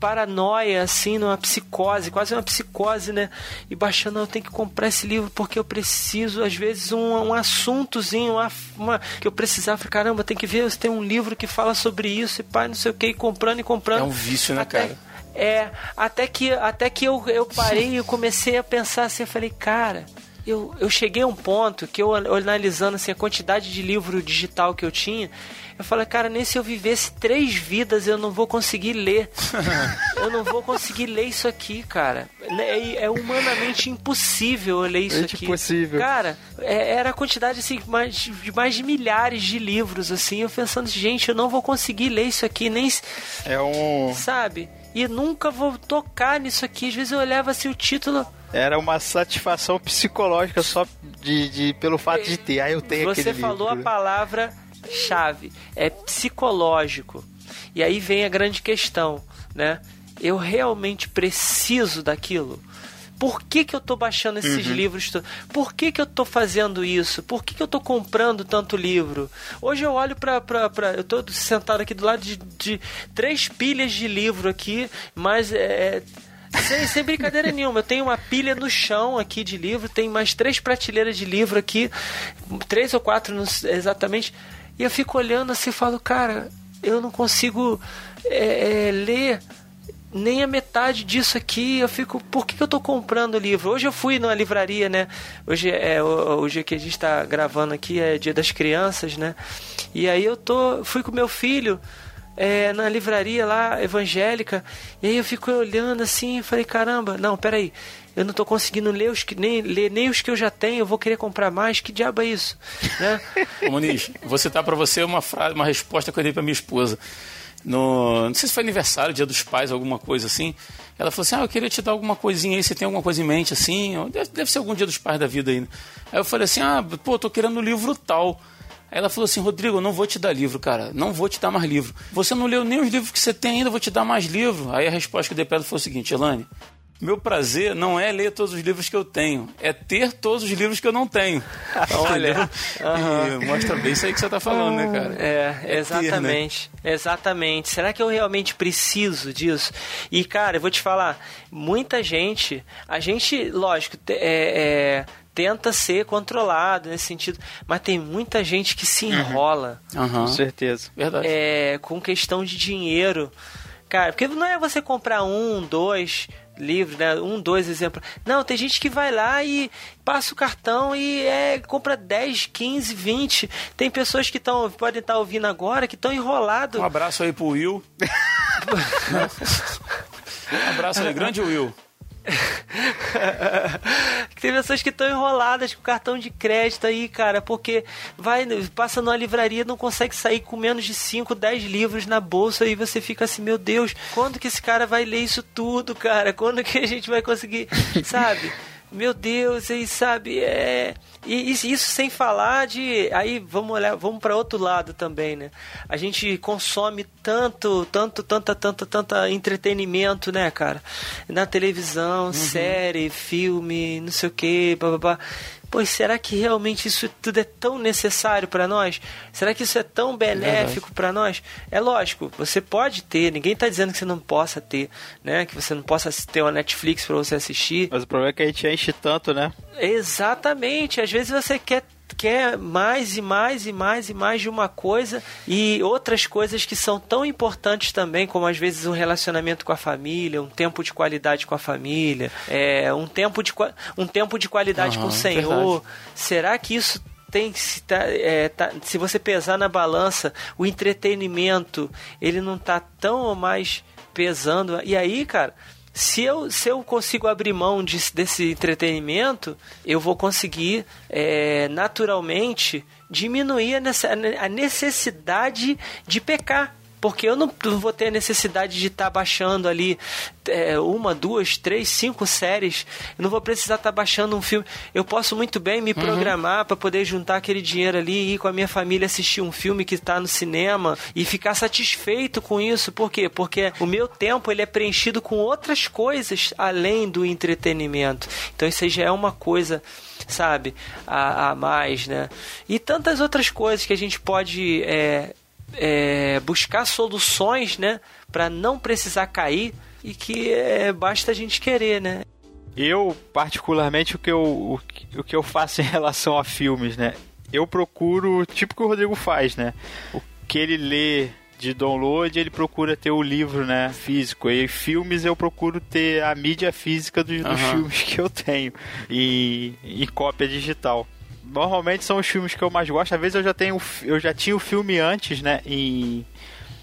paranoia, assim, numa psicose, quase uma psicose, né? E baixando, eu tenho que comprar esse livro porque eu preciso, às vezes, um, um assuntozinho, uma, uma- que eu precisava. Caramba, tem que ver se tem um livro que fala sobre isso, e pai, não sei o que, e comprando e comprando. É um vício, né, Até- cara? É, até que, até que eu, eu parei e comecei a pensar assim, eu falei, cara, eu, eu cheguei a um ponto que eu analisando assim, a quantidade de livro digital que eu tinha, eu falei, cara, nem se eu vivesse três vidas eu não vou conseguir ler. eu não vou conseguir ler isso aqui, cara. É, é humanamente impossível eu ler isso É aqui. impossível. Cara, é- era a quantidade assim, mais, de mais de milhares de livros, assim, eu pensando, gente, eu não vou conseguir ler isso aqui, nem. É um. sabe? E nunca vou tocar nisso aqui. Às vezes eu olhava assim o título. Era uma satisfação psicológica só de, de- pelo fato de ter. Ah, eu tenho Você aquele falou livro. a palavra chave. É psicológico. E aí vem a grande questão, né? Eu realmente preciso daquilo? Por que, que eu tô baixando esses Uhum. livros? Por que, que eu tô fazendo isso? Por que, que eu tô comprando tanto livro? Hoje eu olho pra eu tô sentado aqui do lado de, de três pilhas de livro aqui, mas é. Sem, sem brincadeira nenhuma, eu tenho uma pilha no chão aqui de livro, tem mais três prateleiras de livro aqui, três ou quatro exatamente, e eu fico olhando assim e falo, cara, eu não consigo é, é, ler nem a metade disso aqui. Eu fico, por que, eu tô comprando livro? Hoje eu fui numa livraria, né? Hoje é o, o dia que a gente tá gravando aqui é dia das crianças, né? E aí eu tô, fui com meu filho é, na livraria lá evangélica, e aí eu fico olhando assim e falei, caramba, não, peraí. Eu não tô conseguindo ler, os que, nem, ler nem os que eu já tenho, eu vou querer comprar mais. Que diabo é isso? né? Ô, Muniz, vou citar pra você uma frase, uma resposta que eu dei pra minha esposa. No, não sei se foi aniversário, dia dos pais, alguma coisa assim. Ela falou assim: Ah, eu queria te dar alguma coisinha aí, você tem alguma coisa em mente assim? Deve, deve ser algum dia dos pais da vida ainda. Aí eu falei assim: Ah, pô, tô querendo um livro tal. Aí ela falou assim: Rodrigo, eu não vou te dar livro, cara. Não vou te dar mais livro. Você não leu nem os livros que você tem ainda, eu vou te dar mais livro. Aí a resposta que eu dei pra ela foi o seguinte: Elane, meu prazer não é ler todos os livros que eu tenho, é ter todos os livros que eu não tenho. Olha? E mostra bem isso aí que você tá falando, né, cara? É, ter, né? exatamente. Exatamente. Será que eu realmente preciso disso? E, cara, eu vou te falar, muita gente, a gente, lógico, é, é, tenta ser controlado nesse sentido, mas tem muita gente que se enrola Aham. Com certeza. Verdade. é, com questão de dinheiro. Cara, porque não é você comprar um, dois livros, né? Um, dois exemplos. Não, tem gente que vai lá e passa o cartão e é, compra 10, 15, 20. Tem pessoas que tão, podem estar ouvindo agora que estão enrolados. Um abraço aí pro Will. um abraço aí, grande Will. Tem pessoas que estão enroladas com cartão de crédito aí, cara, porque vai, passa numa livraria, não consegue sair com menos de 5, 10 livros na bolsa e você fica assim, meu Deus, quando que esse cara vai ler isso tudo, cara? Quando que a gente vai conseguir, sabe? Meu Deus, aí sabe, é. E isso, sem falar de. Aí vamos olhar, vamos para outro lado também, né? A gente consome tanto, tanto, tanta, tanta, tanta entretenimento, né, cara? Na televisão, série, filme, não sei o que, babá. Pois será que realmente isso tudo é tão necessário para nós? Será que isso é tão benéfico para nós? É lógico, você pode ter, ninguém tá dizendo que você não possa ter, né? Que você não possa ter uma Netflix para você assistir. Mas o problema é que a gente enche tanto, né? Exatamente. Às vezes você quer quer mais e mais e mais e mais de uma coisa e outras coisas que são tão importantes também, como às vezes um relacionamento com a família, um tempo de qualidade com a família, é, um tempo de um tempo de qualidade Aham, com o Senhor. Será que isso tem se, tá, é, tá- se você pesar na balança o entretenimento ele não tá tão ou mais pesando e aí cara se eu, se eu consigo abrir mão de- desse entretenimento, eu vou conseguir é, naturalmente diminuir a nece- a necessidade de pecar. Porque eu não não vou ter a necessidade de estar baixando ali é, uma, duas, três, cinco séries. Eu não vou precisar estar baixando um filme. Eu posso muito bem me programar para poder juntar aquele dinheiro ali e ir com a minha família assistir um filme que está no cinema e ficar satisfeito com isso. Por quê? Porque o meu tempo ele é preenchido com outras coisas além do entretenimento. Então isso aí já é uma coisa sabe, a, a mais, né? E tantas outras coisas que a gente pode é, é, buscar soluções, né, para não precisar cair e que é, basta a gente querer, né? Eu, particularmente, o que eu, o, que- o que eu faço em relação a filmes, né? Eu procuro, tipo que o Rodrigo faz, né? O que ele lê de download, ele procura ter o livro, né, físico. E filmes eu procuro ter a mídia física dos, dos Aham. filmes que eu tenho e, e cópia digital. Normalmente são os filmes que eu mais gosto. Às vezes eu já tenho, eu já tinha o filme antes, né, em,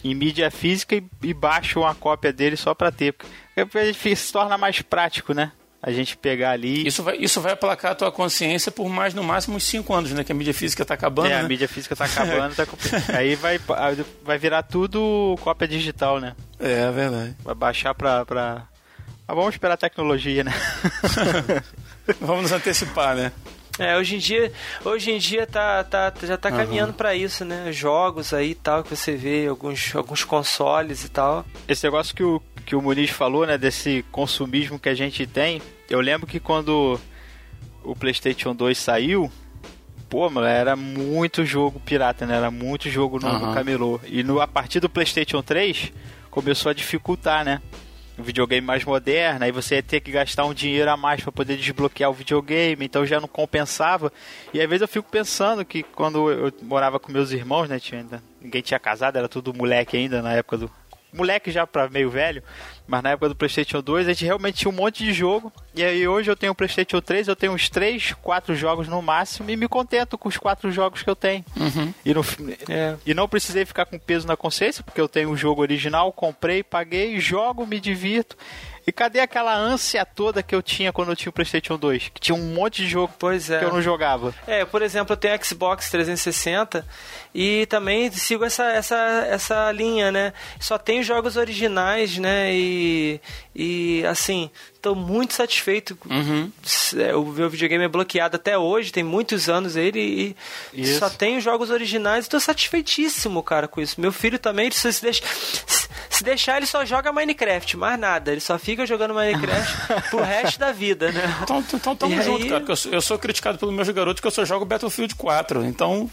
em mídia física e, e baixo uma cópia dele só pra ter. Porque a gente se torna mais prático, né? A gente pegar ali. Isso vai, isso vai aplacar a tua consciência por mais, no máximo, uns 5 anos, né? Que a mídia física tá acabando, é, a né? mídia física tá acabando, tá aí vai, vai virar tudo cópia digital, né? É, verdade. Vai baixar pra. pra... Mas vamos esperar a tecnologia, né? Vamos nos antecipar, né? É, hoje em dia, hoje em dia tá, tá, já tá caminhando pra isso, né? Jogos aí e tal, que você vê, alguns, alguns consoles e tal. Esse negócio que o, que o Muniz falou, né, desse consumismo que a gente tem, eu lembro que quando o PlayStation 2 saiu, pô, mano, era muito jogo pirata, né? Era muito jogo no, no Aham. camelô. E no, a partir do PlayStation 3, começou a dificultar, né? O videogame mais moderno, aí você ia ter que gastar um dinheiro a mais para poder desbloquear o videogame, então já não compensava. E às vezes eu fico pensando que quando eu morava com meus irmãos, né, tinha ninguém tinha casado, era tudo moleque ainda na época do moleque já pra meio velho, mas na época do PlayStation 2 a gente realmente tinha um monte de jogo. E aí hoje eu tenho o PlayStation 3, eu tenho uns 3, 4 jogos no máximo e me contento com os 4 jogos que eu tenho. E, no, É. e não precisei ficar com peso na consciência, porque eu tenho o jogo original, comprei, paguei, jogo, me divirto. E cadê aquela ânsia toda que eu tinha quando eu tinha o PlayStation 2? Que tinha um monte de jogo Pois é. que eu não jogava. É, por exemplo, eu tenho Xbox 360 e também sigo essa, essa, essa linha, né? Só tenho jogos originais, né? E, e assim, tô muito satisfeito. Uhum. É, O meu videogame é bloqueado até hoje, tem muitos anos ele e Isso. só tenho jogos originais e tô satisfeitíssimo, cara, com isso. Meu filho também, se, se, deixa, se deixar, ele só joga Minecraft, mais nada. Ele só fica jogando Minecraft pro resto da vida, né? Então, então tamo E junto, aí- cara. Eu sou, eu sou criticado pelos meus garotos que eu só jogo Battlefield 4. Então,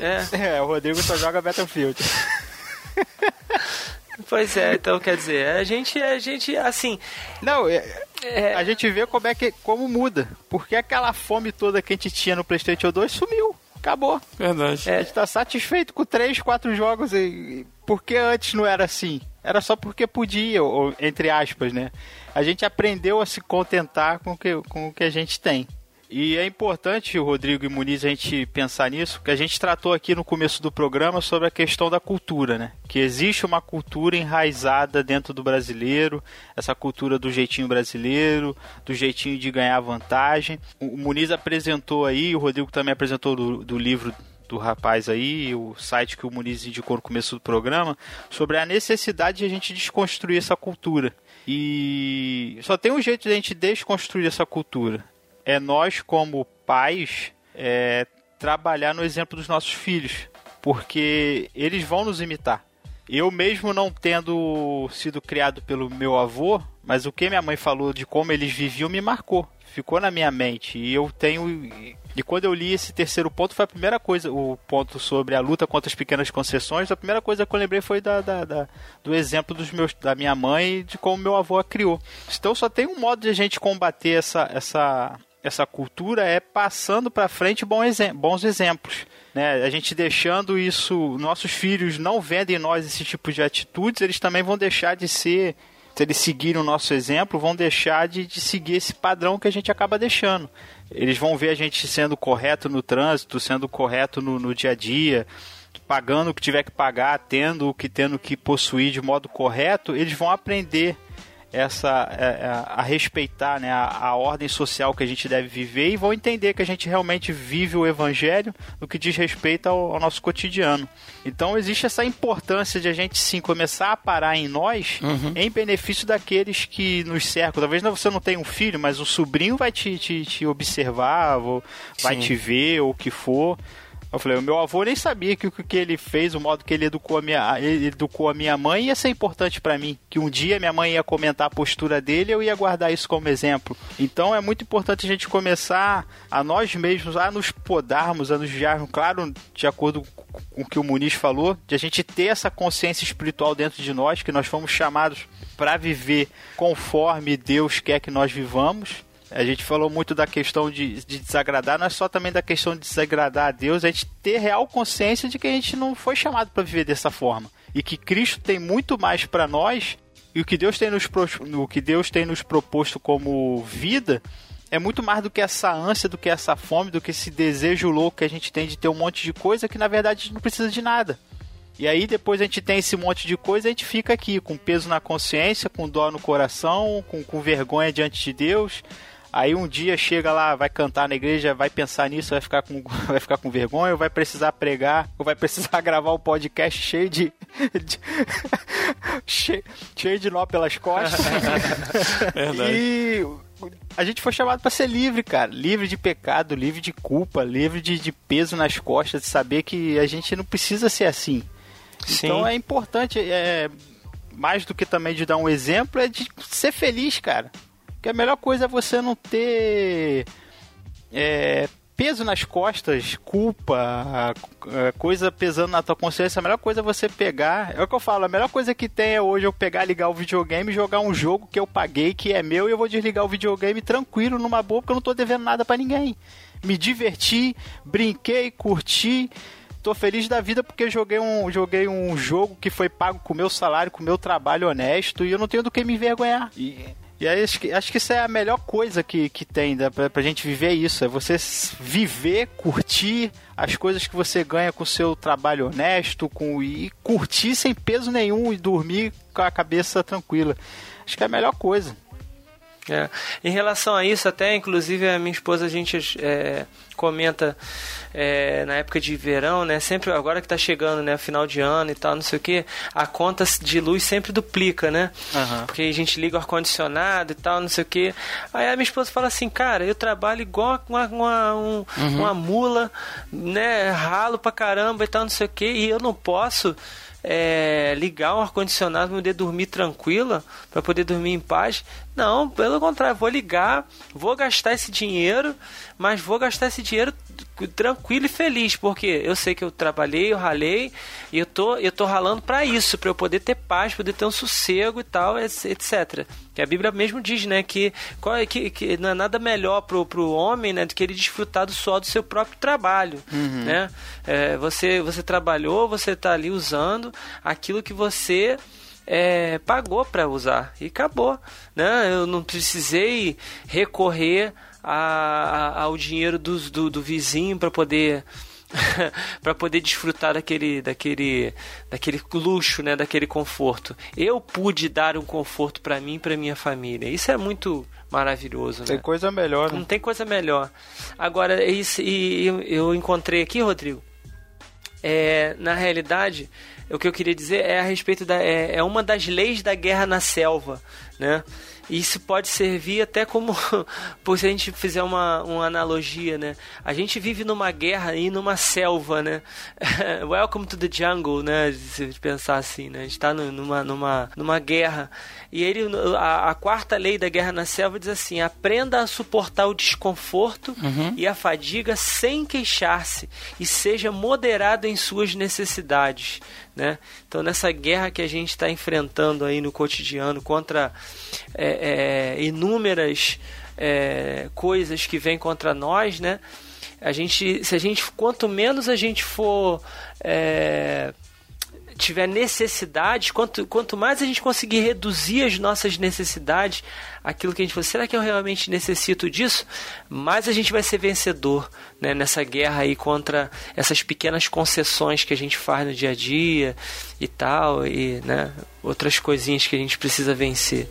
É. É, o Rodrigo só joga Battlefield. Pois é, então quer dizer, a gente, a gente, assim, Não, é, é, a gente vê como é que como muda. Porque aquela fome toda que a gente tinha no PlayStation 2 sumiu. Acabou. verdade. A gente tá satisfeito com 3, 4 jogos. E, e por que antes não era assim? Era só porque podia, ou, entre aspas, né? A gente aprendeu a se contentar com o que, com o que a gente tem. E é importante, Rodrigo e Muniz, a gente pensar nisso, que a gente tratou aqui no começo do programa sobre a questão da cultura, né? Que existe uma cultura enraizada dentro do brasileiro, essa cultura do jeitinho brasileiro, do jeitinho de ganhar vantagem. O Muniz apresentou aí, o Rodrigo também apresentou do, do livro do rapaz aí, o site que o Muniz indicou no começo do programa, sobre a necessidade de a gente desconstruir essa cultura. E só tem um jeito de a gente desconstruir essa cultura. É nós, como pais, é, trabalhar no exemplo dos nossos filhos. Porque eles vão nos imitar. Eu mesmo não tendo sido criado pelo meu avô, mas o que minha mãe falou de como eles viviam me marcou. Ficou na minha mente. E eu tenho. E quando eu li esse terceiro ponto, foi a primeira coisa, o ponto sobre a luta contra as pequenas concessões, a primeira coisa que eu lembrei foi da, da- da- do exemplo dos meus, da minha mãe de como meu avô a criou. Então só tem um modo de a gente combater essa, essa, essa cultura é passando para frente bons exemplos. Né? A gente deixando isso, nossos filhos não vendo em nós esse tipo de atitudes, eles também vão deixar de ser se eles seguirem o nosso exemplo, vão deixar de, de seguir esse padrão que a gente acaba deixando. Eles vão ver a gente sendo correto no trânsito, sendo correto no, no dia a dia, pagando o que tiver que pagar, tendo o que tendo que possuir de modo correto, eles vão aprender essa é, é, a respeitar né, a, a ordem social que a gente deve viver e vão entender que a gente realmente vive o evangelho no que diz respeito ao, ao nosso cotidiano. Então existe essa importância de a gente sim começar a parar em nós em benefício daqueles que nos cercam. Talvez não- você não tenha um filho, mas o sobrinho vai te, te, te observar, ou vai Sim. te ver, ou o que for. Eu falei, o meu avô nem sabia que o que ele fez, o modo que ele educou a minha, ele educou a minha mãe ia ser importante para mim. Que um dia minha mãe ia comentar a postura dele, eu ia guardar isso como exemplo. Então é muito importante a gente começar a nós mesmos a nos podarmos, a nos guiarmos, claro, de acordo com o que o Muniz falou, de a gente ter essa consciência espiritual dentro de nós, que nós fomos chamados para viver conforme Deus quer que nós vivamos. A gente falou muito da questão de, de desagradar, não é só também da questão de desagradar a Deus, é gente ter real consciência de que a gente não foi chamado para viver dessa forma. E que Cristo tem muito mais para nós, e o que, Deus tem nos, o que Deus tem nos proposto como vida é muito mais do que essa ânsia, do que essa fome, do que esse desejo louco que a gente tem de ter um monte de coisa que na verdade a gente não precisa de nada. E aí depois a gente tem esse monte de coisa, a gente fica aqui com peso na consciência, com dó no coração, com, com vergonha diante de Deus. Aí um dia chega lá, vai cantar na igreja, vai pensar nisso, vai ficar com, vai ficar com vergonha, ou vai precisar pregar, ou vai precisar gravar um podcast cheio de, de cheio, cheio de nó pelas costas. Verdade. E a gente foi chamado para ser livre, cara. Livre de pecado, livre de culpa, livre de, de peso nas costas, de saber que a gente não precisa ser assim. Sim. Então é importante, é, mais do que também de dar um exemplo, é de ser feliz, cara. Porque a melhor coisa é você não ter é, peso nas costas, culpa, é, coisa pesando na tua consciência. A melhor coisa é você pegar. É o que eu falo, a melhor coisa que tem é hoje eu pegar, ligar o videogame, jogar um jogo que eu paguei, que é meu, e eu vou desligar o videogame tranquilo, numa boa, porque eu não tô devendo nada para ninguém. Me diverti, brinquei, curti tô feliz da vida porque joguei um, joguei um jogo que foi pago com o meu salário, com o meu trabalho honesto e eu não tenho do que me envergonhar. E, e aí, acho que, acho que isso é a melhor coisa que, que tem da, pra, pra gente viver isso. É você viver, curtir as coisas que você ganha com o seu trabalho honesto com, e curtir sem peso nenhum e dormir com a cabeça tranquila. Acho que é a melhor coisa. É. Em relação a isso, até inclusive a minha esposa a gente é, comenta é, na época de verão, né? Sempre agora que tá chegando, né? Final de ano e tal, não sei o que, a conta de luz sempre duplica, né? Uhum. Porque a gente liga o ar-condicionado e tal, não sei o que. Aí a minha esposa fala assim, cara, eu trabalho igual uma, uma, um, uma mula, né? Ralo pra caramba e tal, não sei o que, e eu não posso é, ligar um ar-condicionado para poder dormir tranquila, para poder dormir em paz. Não, pelo contrário, vou ligar, vou gastar esse dinheiro, mas vou gastar esse dinheiro tranquilo e feliz, porque eu sei que eu trabalhei, eu ralei, e eu tô, eu tô ralando para isso, para eu poder ter paz, poder ter um sossego e tal, etc. Que a Bíblia mesmo diz, né, que, que, que não é nada melhor pro, pro homem, né, do que ele desfrutar do suor do seu próprio trabalho, Uhum. né? É, você, você trabalhou, você tá ali usando aquilo que você é, pagou para usar e acabou, né? Eu não precisei recorrer a, a- ao dinheiro dos- do, do vizinho para poder para poder desfrutar daquele daquele daquele luxo, né, daquele conforto. Eu pude dar um conforto para mim e para minha família. Isso é muito maravilhoso, Tem né? coisa melhor, né? Não tem coisa melhor. Agora, isso, e eu- eu encontrei aqui, Rodrigo, é, na realidade, o que eu queria dizer é a respeito da. É, é uma das leis da guerra na selva, né? Isso pode servir até como, se a gente fizer uma, uma analogia, né? A gente vive numa guerra e numa selva, né? Welcome to the jungle, né? Se pensar assim, né? A gente está numa, numa, numa guerra. E ele, a, a quarta lei da guerra na selva diz assim: aprenda a suportar o desconforto e a fadiga sem queixar-se e seja moderado em suas necessidades. Né? Então, nessa guerra que a gente está enfrentando aí no cotidiano contra é, é, inúmeras é, coisas que vêm contra nós, né? A gente, se a gente, quanto menos a gente for é, tiver necessidades, quanto, quanto mais a gente conseguir reduzir as nossas necessidades, aquilo que a gente falou, será que eu realmente necessito disso? Mais a gente vai ser vencedor né, nessa guerra aí contra essas pequenas concessões que a gente faz no dia a dia e tal, e né, outras coisinhas que a gente precisa vencer.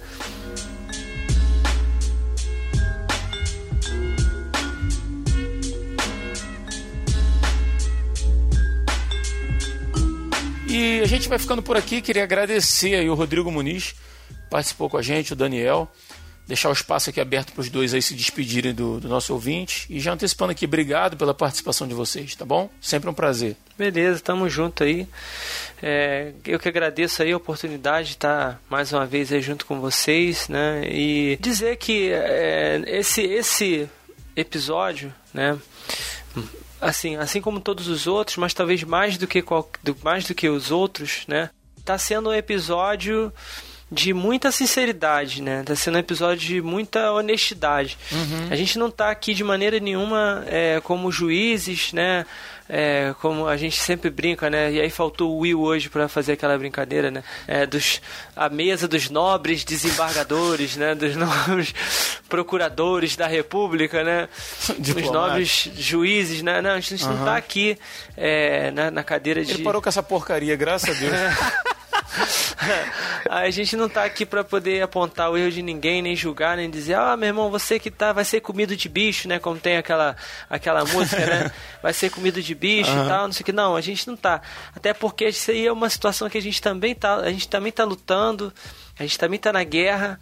E a gente vai ficando por aqui. Queria agradecer aí o Rodrigo Muniz, participou com a gente, o Daniel. Deixar o espaço aqui aberto para os dois aí se despedirem do, do nosso ouvinte. E já antecipando aqui, obrigado pela participação de vocês, tá bom? Sempre um prazer. Beleza, tamo junto aí. É, eu que agradeço aí a oportunidade de estar mais uma vez aí junto com vocês, né? E dizer que é, esse, esse episódio, né? Assim, assim como todos os outros, mas talvez mais do que, qual, mais do que os outros, né? Tá sendo um episódio de muita sinceridade, né? Tá sendo um episódio de muita honestidade. A gente não tá aqui de maneira nenhuma é, como juízes, né? É, como a gente sempre brinca, né? E aí faltou o Will hoje para fazer aquela brincadeira, né? É, dos, a mesa dos nobres desembargadores, né? Dos nobres procuradores da República, né? Os Diplomático. nobres juízes, né? Não, a gente não tá aqui é, na, na cadeira de... Ele parou com essa porcaria, graças a Deus. a gente não tá aqui pra poder apontar o erro de ninguém, nem julgar, nem dizer, ah, meu irmão, você que tá, vai ser comido de bicho, né? Como tem aquela, aquela música, né? Vai ser comido de bicho e tal, não sei o que. Não, a gente não tá. Até porque isso aí é uma situação que a gente também tá, a gente também tá lutando, a gente também tá na guerra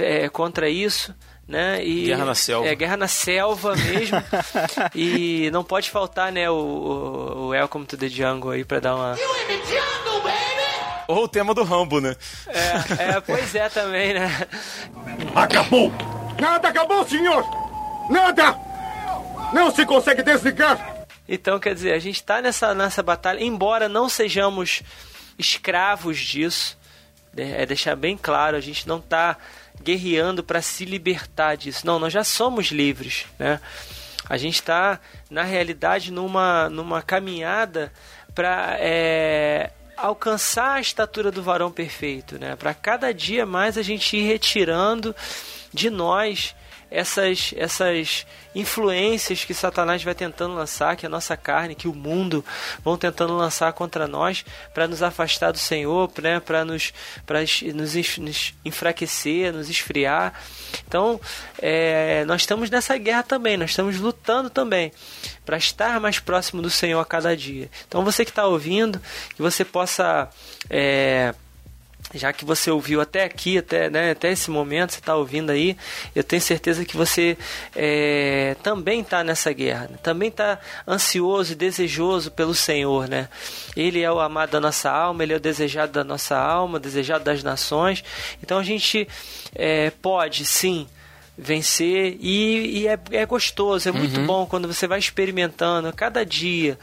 é, contra isso. né? E, Guerra na selva. É, guerra na selva mesmo. e não pode faltar, né, o, o, o Welcome to the Jungle aí pra dar uma... Ou o tema do Rambo, né? É, é, pois é também, né? Acabou! Nada acabou, senhor! Nada! Não se consegue desligar! Então, quer dizer, a gente está nessa, nessa batalha, embora não sejamos escravos disso, né, é deixar bem claro, a gente não está guerreando para se libertar disso. Não, nós já somos livres, né? A gente está, na realidade, numa, numa caminhada para é, alcançar a estatura do varão perfeito, né? Para cada dia mais a gente ir retirando de nós essas, essas influências que Satanás vai tentando lançar, que a nossa carne, que o mundo vão tentando lançar contra nós para nos afastar do Senhor, né, para nos, nos, nos enfraquecer, nos esfriar. Então, é, nós estamos nessa guerra também, nós estamos lutando também para estar mais próximo do Senhor a cada dia. Então, você que está ouvindo, que você possa. É, já que você ouviu até aqui, até, né, até esse momento, você está ouvindo aí, eu tenho certeza que você é, também está nessa guerra, né? também está ansioso e desejoso pelo Senhor, né? Ele é o amado da nossa alma, ele é o desejado da nossa alma, desejado das nações. Então a gente é, pode, sim, vencer e, e é, é, gostoso, é muito Uhum. bom quando você vai experimentando cada dia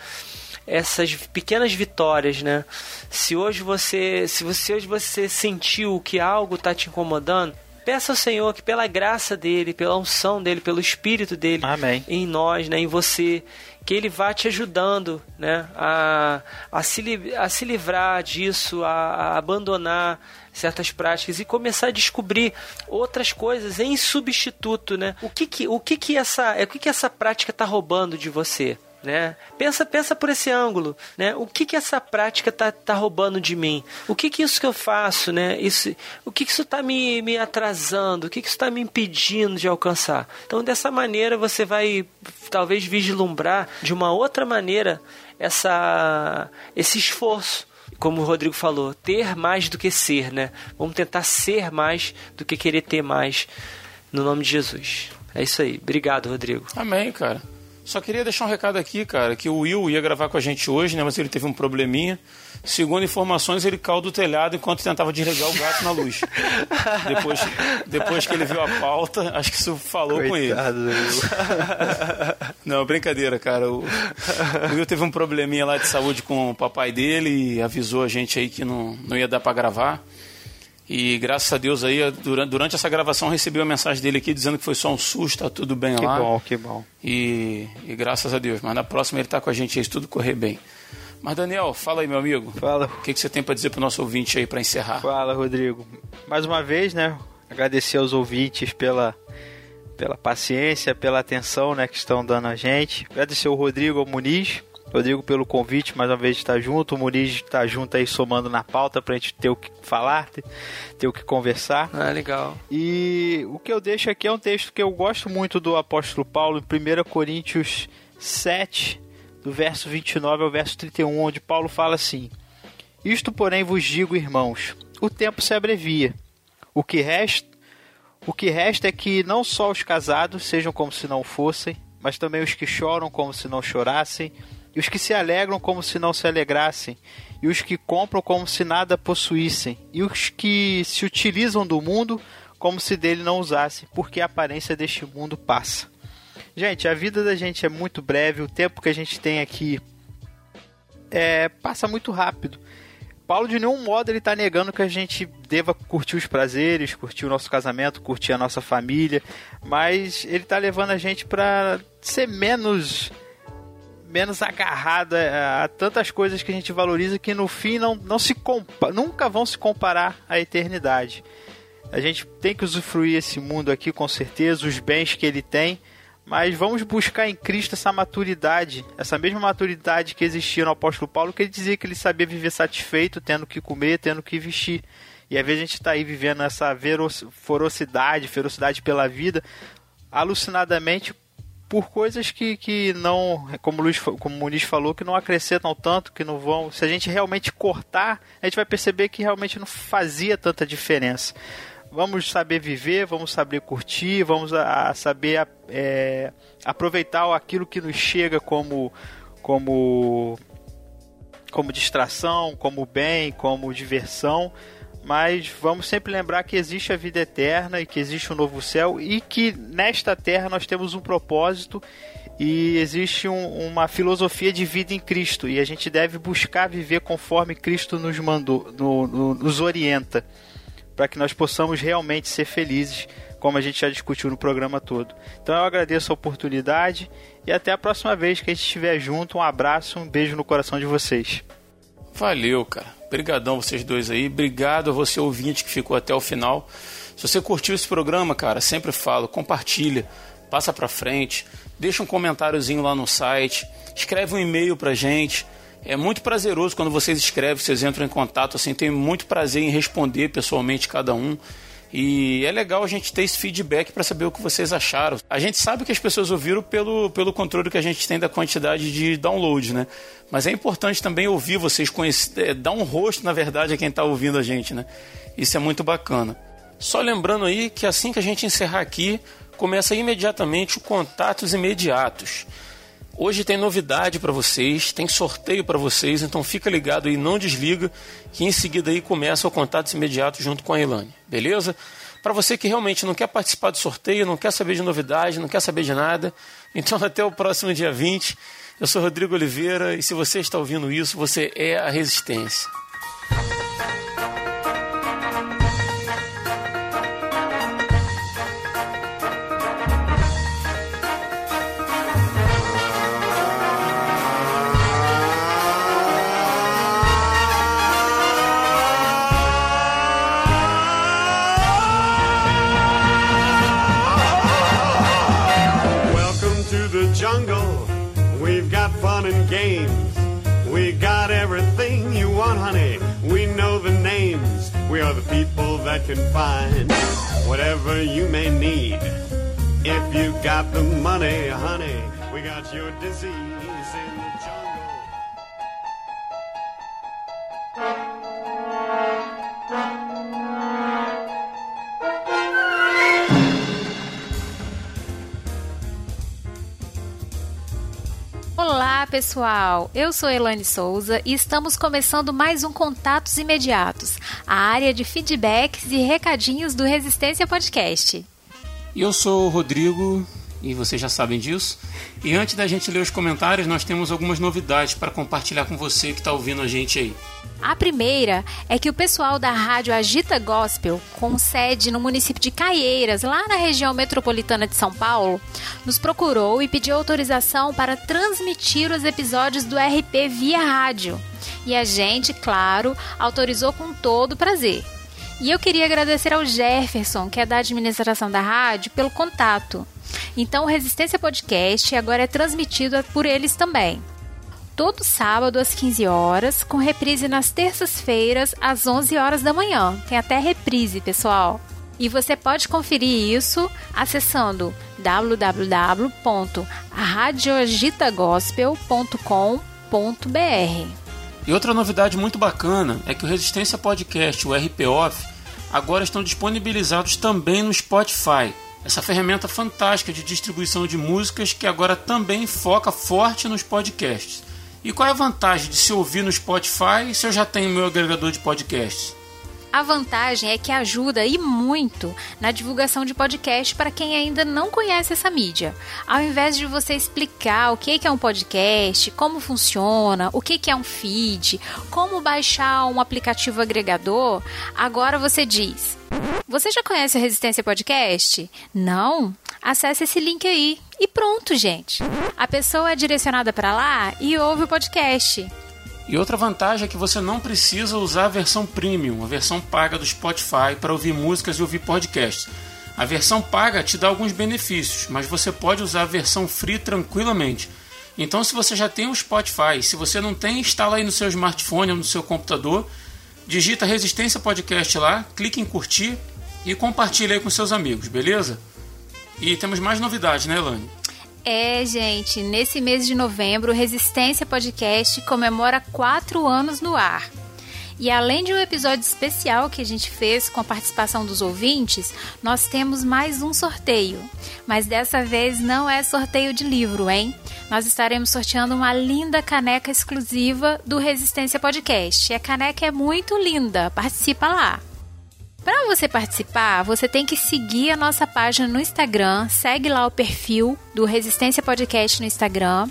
essas pequenas vitórias, né? Se hoje você, se você hoje você sentiu que algo está te incomodando, peça ao Senhor que pela graça dele, pela unção dele, pelo espírito dele Amém. em nós, né, em você, que ele vá te ajudando, né, a, a, se, a se livrar disso, a, a abandonar certas práticas e começar a descobrir outras coisas em substituto, né? O que que, o que, que essa, o que que essa prática está roubando de você? Né? Pensa, pensa por esse ângulo, né? O que que essa prática tá, tá roubando de mim? O que que isso que eu faço, né? Isso, o que que isso tá me, me atrasando? O que que isso tá me impedindo de alcançar? Então, dessa maneira você vai talvez vislumbrar de uma outra maneira essa esse esforço. Como o Rodrigo falou, ter mais do que ser, né? Vamos tentar ser mais do que querer ter mais no nome de Jesus. É isso aí. Obrigado, Rodrigo. Amém, cara. Só queria deixar um recado aqui, cara, que o Will ia gravar com a gente hoje, né? Mas ele teve um probleminha. Segundo informações, ele caiu do telhado enquanto tentava desligar o gato na luz. depois, depois que ele viu a pauta, acho que isso falou com ele. Coitado do Will. Não, brincadeira, cara. O, o Will teve um probleminha lá de saúde com o papai dele e avisou a gente aí que não, não ia dar pra gravar. E graças a Deus aí, durante, durante essa gravação, recebi uma mensagem dele aqui dizendo que foi só um susto, tá tudo bem Que lá. bom, que bom. E, e graças a Deus. Mas na próxima ele tá com a gente aí, se tudo correr bem. Mas Daniel, fala aí, meu amigo. Fala. O que, que você tem pra dizer pro nosso ouvinte aí pra encerrar? Fala, Rodrigo. Mais uma vez, né? Agradecer aos ouvintes pela, pela paciência, pela atenção né, que estão dando a gente. Agradecer ao Rodrigo, ao Muniz. Rodrigo pelo convite, mais uma vez de estar junto. O Muniz está junto aí somando na pauta pra gente ter o que falar, ter, ter o que conversar. Ah, legal. E o que eu deixo aqui é um texto que eu gosto muito do apóstolo Paulo, em 1 Coríntios 7, do verso 29 ao verso 31, onde Paulo fala assim: Isto, porém, vos digo, irmãos, o tempo se abrevia. O que resta, o que resta é que não só os casados sejam como se não fossem, mas também os que choram como se não chorassem, e os que se alegram como se não se alegrassem, e os que compram como se nada possuíssem, e os que se utilizam do mundo como se dele não usassem, porque a aparência deste mundo passa. Gente, a vida da gente é muito breve, o tempo que a gente tem aqui é, passa muito rápido. Paulo de nenhum modo ele está negando que a gente deva curtir os prazeres, curtir o nosso casamento, curtir a nossa família, mas ele está levando a gente para ser menos menos agarrada a, a tantas coisas que a gente valoriza que no fim não, não se nunca vão se comparar à eternidade. A gente tem que usufruir esse mundo aqui com certeza, os bens que ele tem, mas vamos buscar em Cristo essa maturidade, essa mesma maturidade que existia no apóstolo Paulo, que ele dizia que ele sabia viver satisfeito, tendo que comer, tendo que vestir. E às vezes a gente está aí vivendo essa ferocidade, ferocidade pela vida, alucinadamente por coisas que, que não, como o, Luiz, como o Muniz falou, que não acrescentam tanto, que não vão. Se a gente realmente cortar, a gente vai perceber que realmente não fazia tanta diferença. vamos saber viver, vamos saber curtir, vamos a, a saber é, aproveitar aquilo que nos chega como como como distração, como bem, como diversão, mas vamos sempre lembrar que existe a vida eterna e que existe um novo céu e que nesta terra nós temos um propósito e existe um, uma filosofia de vida em Cristo e a gente deve buscar viver conforme Cristo nos mandou, no, no, nos orienta, para que nós possamos realmente ser felizes, como a gente já discutiu no programa todo. Então eu agradeço a oportunidade e até a próxima vez que a gente estiver junto. Um abraço, um beijo no coração de vocês. Valeu, cara. Obrigadão vocês dois aí. Obrigado a você ouvinte que ficou até o final. Se você curtiu esse programa, cara, sempre falo, compartilha, passa pra frente, deixa um comentáriozinho lá no site, escreve um e-mail pra gente. É muito prazeroso quando vocês escrevem, vocês entram em contato, assim, tenho muito prazer em responder pessoalmente cada um. E é legal a gente ter esse feedback para saber o que vocês acharam. A gente sabe que as pessoas ouviram pelo, pelo controle que a gente tem da quantidade de downloads, né? Mas é importante também ouvir vocês, conhecer, é, dar um rosto, na verdade, a quem está ouvindo a gente, né? Isso é muito bacana. Só lembrando aí que assim que a gente encerrar aqui, começa imediatamente o Contatos Imediatos. Hoje tem novidade para vocês, tem sorteio para vocês, então fica ligado aí, não desliga, que em seguida aí começa o contato imediato junto com a Ilane, beleza? Para você que realmente não quer participar do sorteio, não quer saber de novidade, não quer saber de nada, então até o próximo dia 20. Eu sou Rodrigo Oliveira e se você está ouvindo isso, você é a resistência. That can find whatever you may need. If you got the money, honey, we got your disease Olá, pessoal! Eu sou Elane Souza e estamos começando mais um Contatos Imediatos, a área de feedbacks e recadinhos do Resistência Podcast. Eu sou o Rodrigo, e vocês já sabem disso. E antes da gente ler os comentários, nós temos algumas novidades para compartilhar com você que está ouvindo a gente aí. A primeira é que o pessoal da rádio Agita Gospel, com sede no município de Caieiras, lá na região metropolitana de São Paulo, nos procurou e pediu autorização para transmitir os episódios do RP via rádio. E a gente, claro, autorizou com todo prazer. E eu queria agradecer ao Jefferson, que é da administração da rádio, pelo contato. Então, o Resistência Podcast agora é transmitido por eles também todo sábado às 15 horas, com reprise nas terças-feiras às 11 horas da manhã. Tem até reprise, pessoal. E você pode conferir isso acessando www.radioagitagospel.com.br. E outra novidade muito bacana é que o Resistência Podcast, o RP Off, agora estão disponibilizados também no Spotify. Essa ferramenta fantástica de distribuição de músicas que agora também foca forte nos podcasts. E qual é a vantagem de se ouvir no Spotify se eu já tenho meu agregador de podcasts? A vantagem é que ajuda e muito na divulgação de podcast para quem ainda não conhece essa mídia. Ao invés de você explicar o que é um podcast, como funciona, o que é um feed, como baixar um aplicativo agregador, agora você diz: Você já conhece o Resistência Podcast? Não? Acesse esse link aí e pronto, gente. A pessoa é direcionada para lá e ouve o podcast. E outra vantagem é que você não precisa usar a versão premium, a versão paga do Spotify, para ouvir músicas e ouvir podcasts. A versão paga te dá alguns benefícios, mas você pode usar a versão free tranquilamente. Então, se você já tem o Spotify, se você não tem, instala aí no seu smartphone ou no seu computador, digita Resistência Podcast lá, clique em curtir e compartilha aí com seus amigos, beleza? E temos mais novidades, né, Elane? É, gente, nesse mês de novembro, Resistência Podcast comemora quatro anos no ar. E além de um episódio especial que a gente fez com a participação dos ouvintes, nós temos mais um sorteio. Mas dessa vez não é sorteio de livro, hein? Nós estaremos sorteando uma linda caneca exclusiva do Resistência Podcast. E a caneca é muito linda, participa lá. Para você participar, você tem que seguir a nossa página no Instagram, segue lá o perfil do Resistência Podcast no Instagram,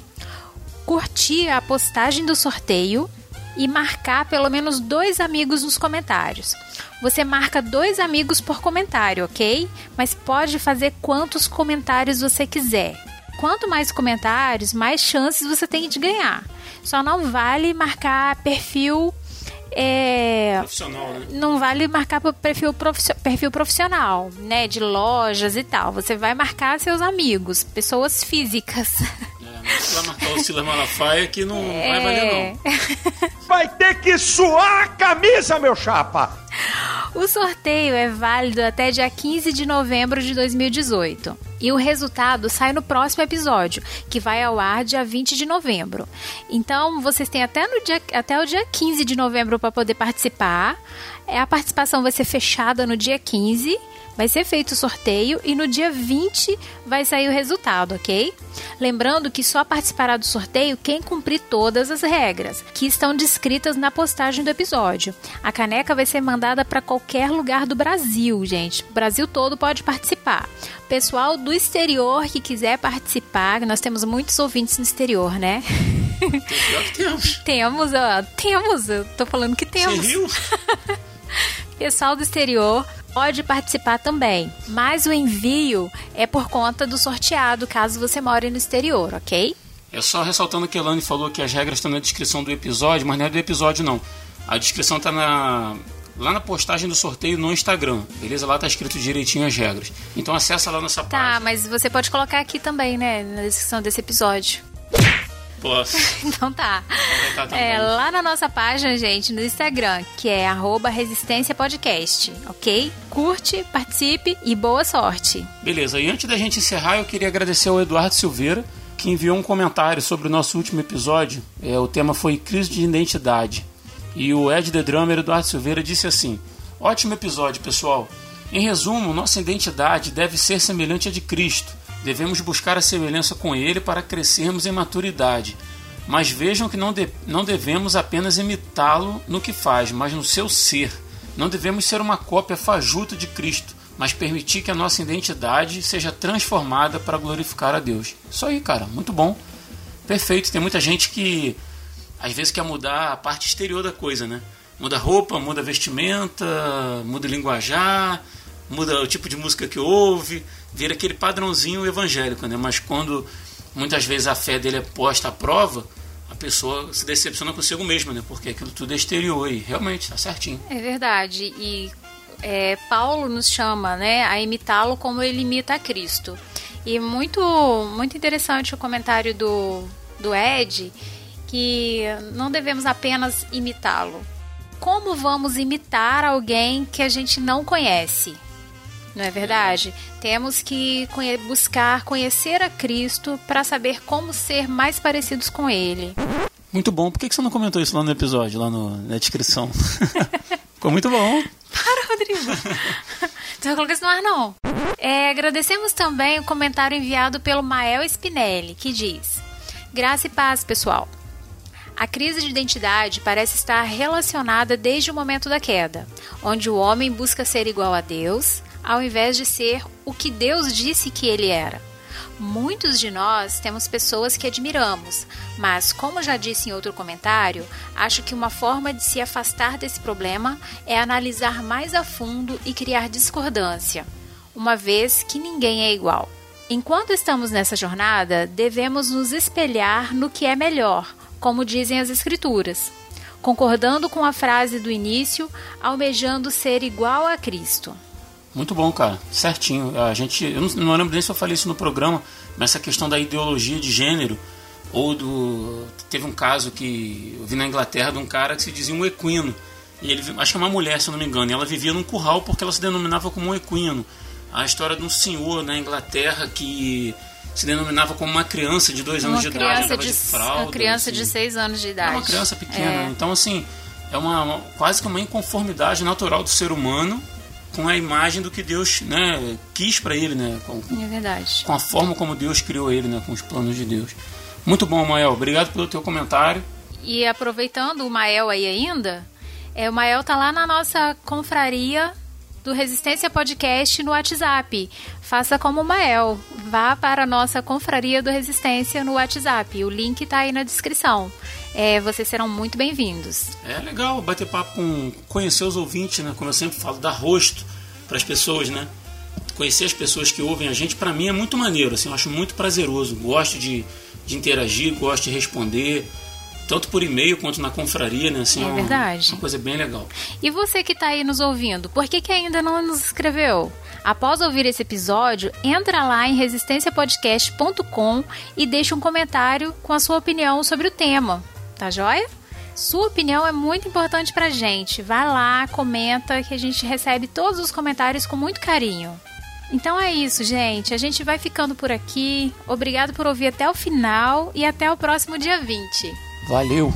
curtir a postagem do sorteio e marcar pelo menos dois amigos nos comentários. Você marca dois amigos por comentário, ok? Mas pode fazer quantos comentários você quiser. Quanto mais comentários, mais chances você tem de ganhar. Só não vale marcar perfil é, Profissional, né? não vale marcar perfil, perfil profissional, né? De lojas e tal. Você vai marcar seus amigos, pessoas físicas. É, vai marcar o Silas Malafaia que não vai valer É. não. Vai ter que suar a camisa, meu chapa! O sorteio é válido até dia 15 de novembro de 2018. E o resultado sai no próximo episódio, que vai ao ar dia 20 de novembro. Então, vocês têm até, no dia, até o dia 15 de novembro para poder participar. É, A participação vai ser fechada no dia 15. Vai ser feito o sorteio e no dia 20 vai sair o resultado, ok? Lembrando que só participará do sorteio quem cumprir todas as regras, que estão descritas na postagem do episódio. A caneca vai ser mandada para qualquer lugar do Brasil, gente. O Brasil todo pode participar. Pessoal do exterior que quiser participar, nós temos muitos ouvintes no exterior, né? Temos. temos, ó, temos, eu tô falando que Você temos. riu? Pessoal do exterior pode participar também, mas o envio é por conta do sorteado, caso você more no exterior, ok? É só ressaltando que a Elane falou que as regras estão na descrição do episódio, mas não é do episódio não. A descrição está na lá na postagem do sorteio no Instagram, beleza? Lá tá escrito direitinho as regras. Então acessa lá nossa Tá, página. mas você pode colocar aqui também, né, na descrição desse episódio. Posso. Então tá. É, lá na nossa página, gente, no Instagram, que é arroba Resistência Podcast, ok? Curte, participe e boa sorte. Beleza, e antes da gente encerrar, eu queria agradecer ao Eduardo Silveira, que enviou um comentário sobre o nosso último episódio. É, o tema foi crise de identidade. E o Ed The Drummer, Eduardo Silveira, disse assim: Ótimo episódio, pessoal. Em resumo, nossa identidade deve ser semelhante à de Cristo. Devemos buscar a semelhança com Ele para crescermos em maturidade. Mas vejam que não, de- não devemos apenas imitá-lo no que faz, mas no seu ser. Não devemos ser uma cópia fajuta de Cristo, mas permitir que a nossa identidade seja transformada para glorificar a Deus. Isso aí, cara, muito bom. Perfeito. Tem muita gente que às vezes quer mudar a parte exterior da coisa, né? Muda roupa, muda vestimenta, muda linguajar, muda o tipo de música que ouve, vira aquele padrãozinho evangélico, né? Mas quando muitas vezes a fé dele é posta à prova, a pessoa se decepciona consigo mesma, né? Porque aquilo tudo é exterior e realmente tá certinho. É verdade. E é, Paulo nos chama né, a imitá-lo como ele imita a Cristo. E muito, muito interessante o comentário do, do Ed, que não devemos apenas imitá-lo. Como vamos imitar alguém que a gente não conhece? Não é verdade? Temos que conhe- buscar conhecer a Cristo para saber como ser mais parecidos com Ele. Muito bom. Por que você não comentou isso lá no episódio, lá no- na descrição? Ficou muito bom. Para, Rodrigo. Você vai colocar isso no ar, não. É, agradecemos também o comentário enviado pelo Mael Spinelli, que diz: Graça e paz, pessoal. A crise de identidade parece estar relacionada desde o momento da queda, onde o homem busca ser igual a Deus, ao invés de ser o que Deus disse que ele era. Muitos de nós temos pessoas que admiramos, mas, como já disse em outro comentário, acho que uma forma de se afastar desse problema é analisar mais a fundo e criar discordância, uma vez que ninguém é igual. Enquanto estamos nessa jornada, devemos nos espelhar no que é melhor, como dizem as Escrituras, concordando com a frase do início, almejando ser igual a Cristo. Muito bom, cara. Certinho. A gente, eu não, não lembro nem se eu falei isso no programa, mas essa questão da ideologia de gênero ou do teve um caso que eu vi na Inglaterra de um cara que se dizia um equino e ele acho que é uma mulher, se eu não me engano, e ela vivia num curral porque ela se denominava como um equino. A história de um senhor na Inglaterra que se denominava como uma criança de dois anos Uma de idade, andava de, de fralda. uma criança de assim. 6 anos de É idade. uma criança pequena. É. Então, assim, é uma, uma quase que uma inconformidade natural do ser humano com a imagem do que Deus né, quis para ele, né? Com, É verdade. com a forma como Deus criou ele, né? Com os planos de Deus. Muito bom, Mael. Obrigado pelo teu comentário. E aproveitando o Mael aí ainda, é, o Mael tá lá na nossa confraria do Resistência Podcast no WhatsApp. Faça como o Mael. Vá para a nossa confraria do Resistência no WhatsApp. O link tá aí na descrição. É, vocês serão muito bem-vindos. É legal bater papo com conhecer os ouvintes, né? Como eu sempre falo, dar rosto para as pessoas, né? Conhecer as pessoas que ouvem a gente, para mim é muito maneiro, assim, eu acho muito prazeroso. Gosto de, de interagir, gosto de responder, tanto por e-mail quanto na confraria, né? Assim, É uma- verdade. Uma coisa bem legal. E você que está aí nos ouvindo, por que, que ainda não nos inscreveu? Após ouvir esse episódio, entra lá em resistenciapodcast.com e deixa um comentário com a sua opinião sobre o tema, tá joia? Sua opinião é muito importante pra gente. Vai lá, comenta que a gente recebe todos os comentários com muito carinho. Então é isso, gente. A gente vai ficando por aqui. Obrigado por ouvir até o final e até o próximo dia 20. Valeu!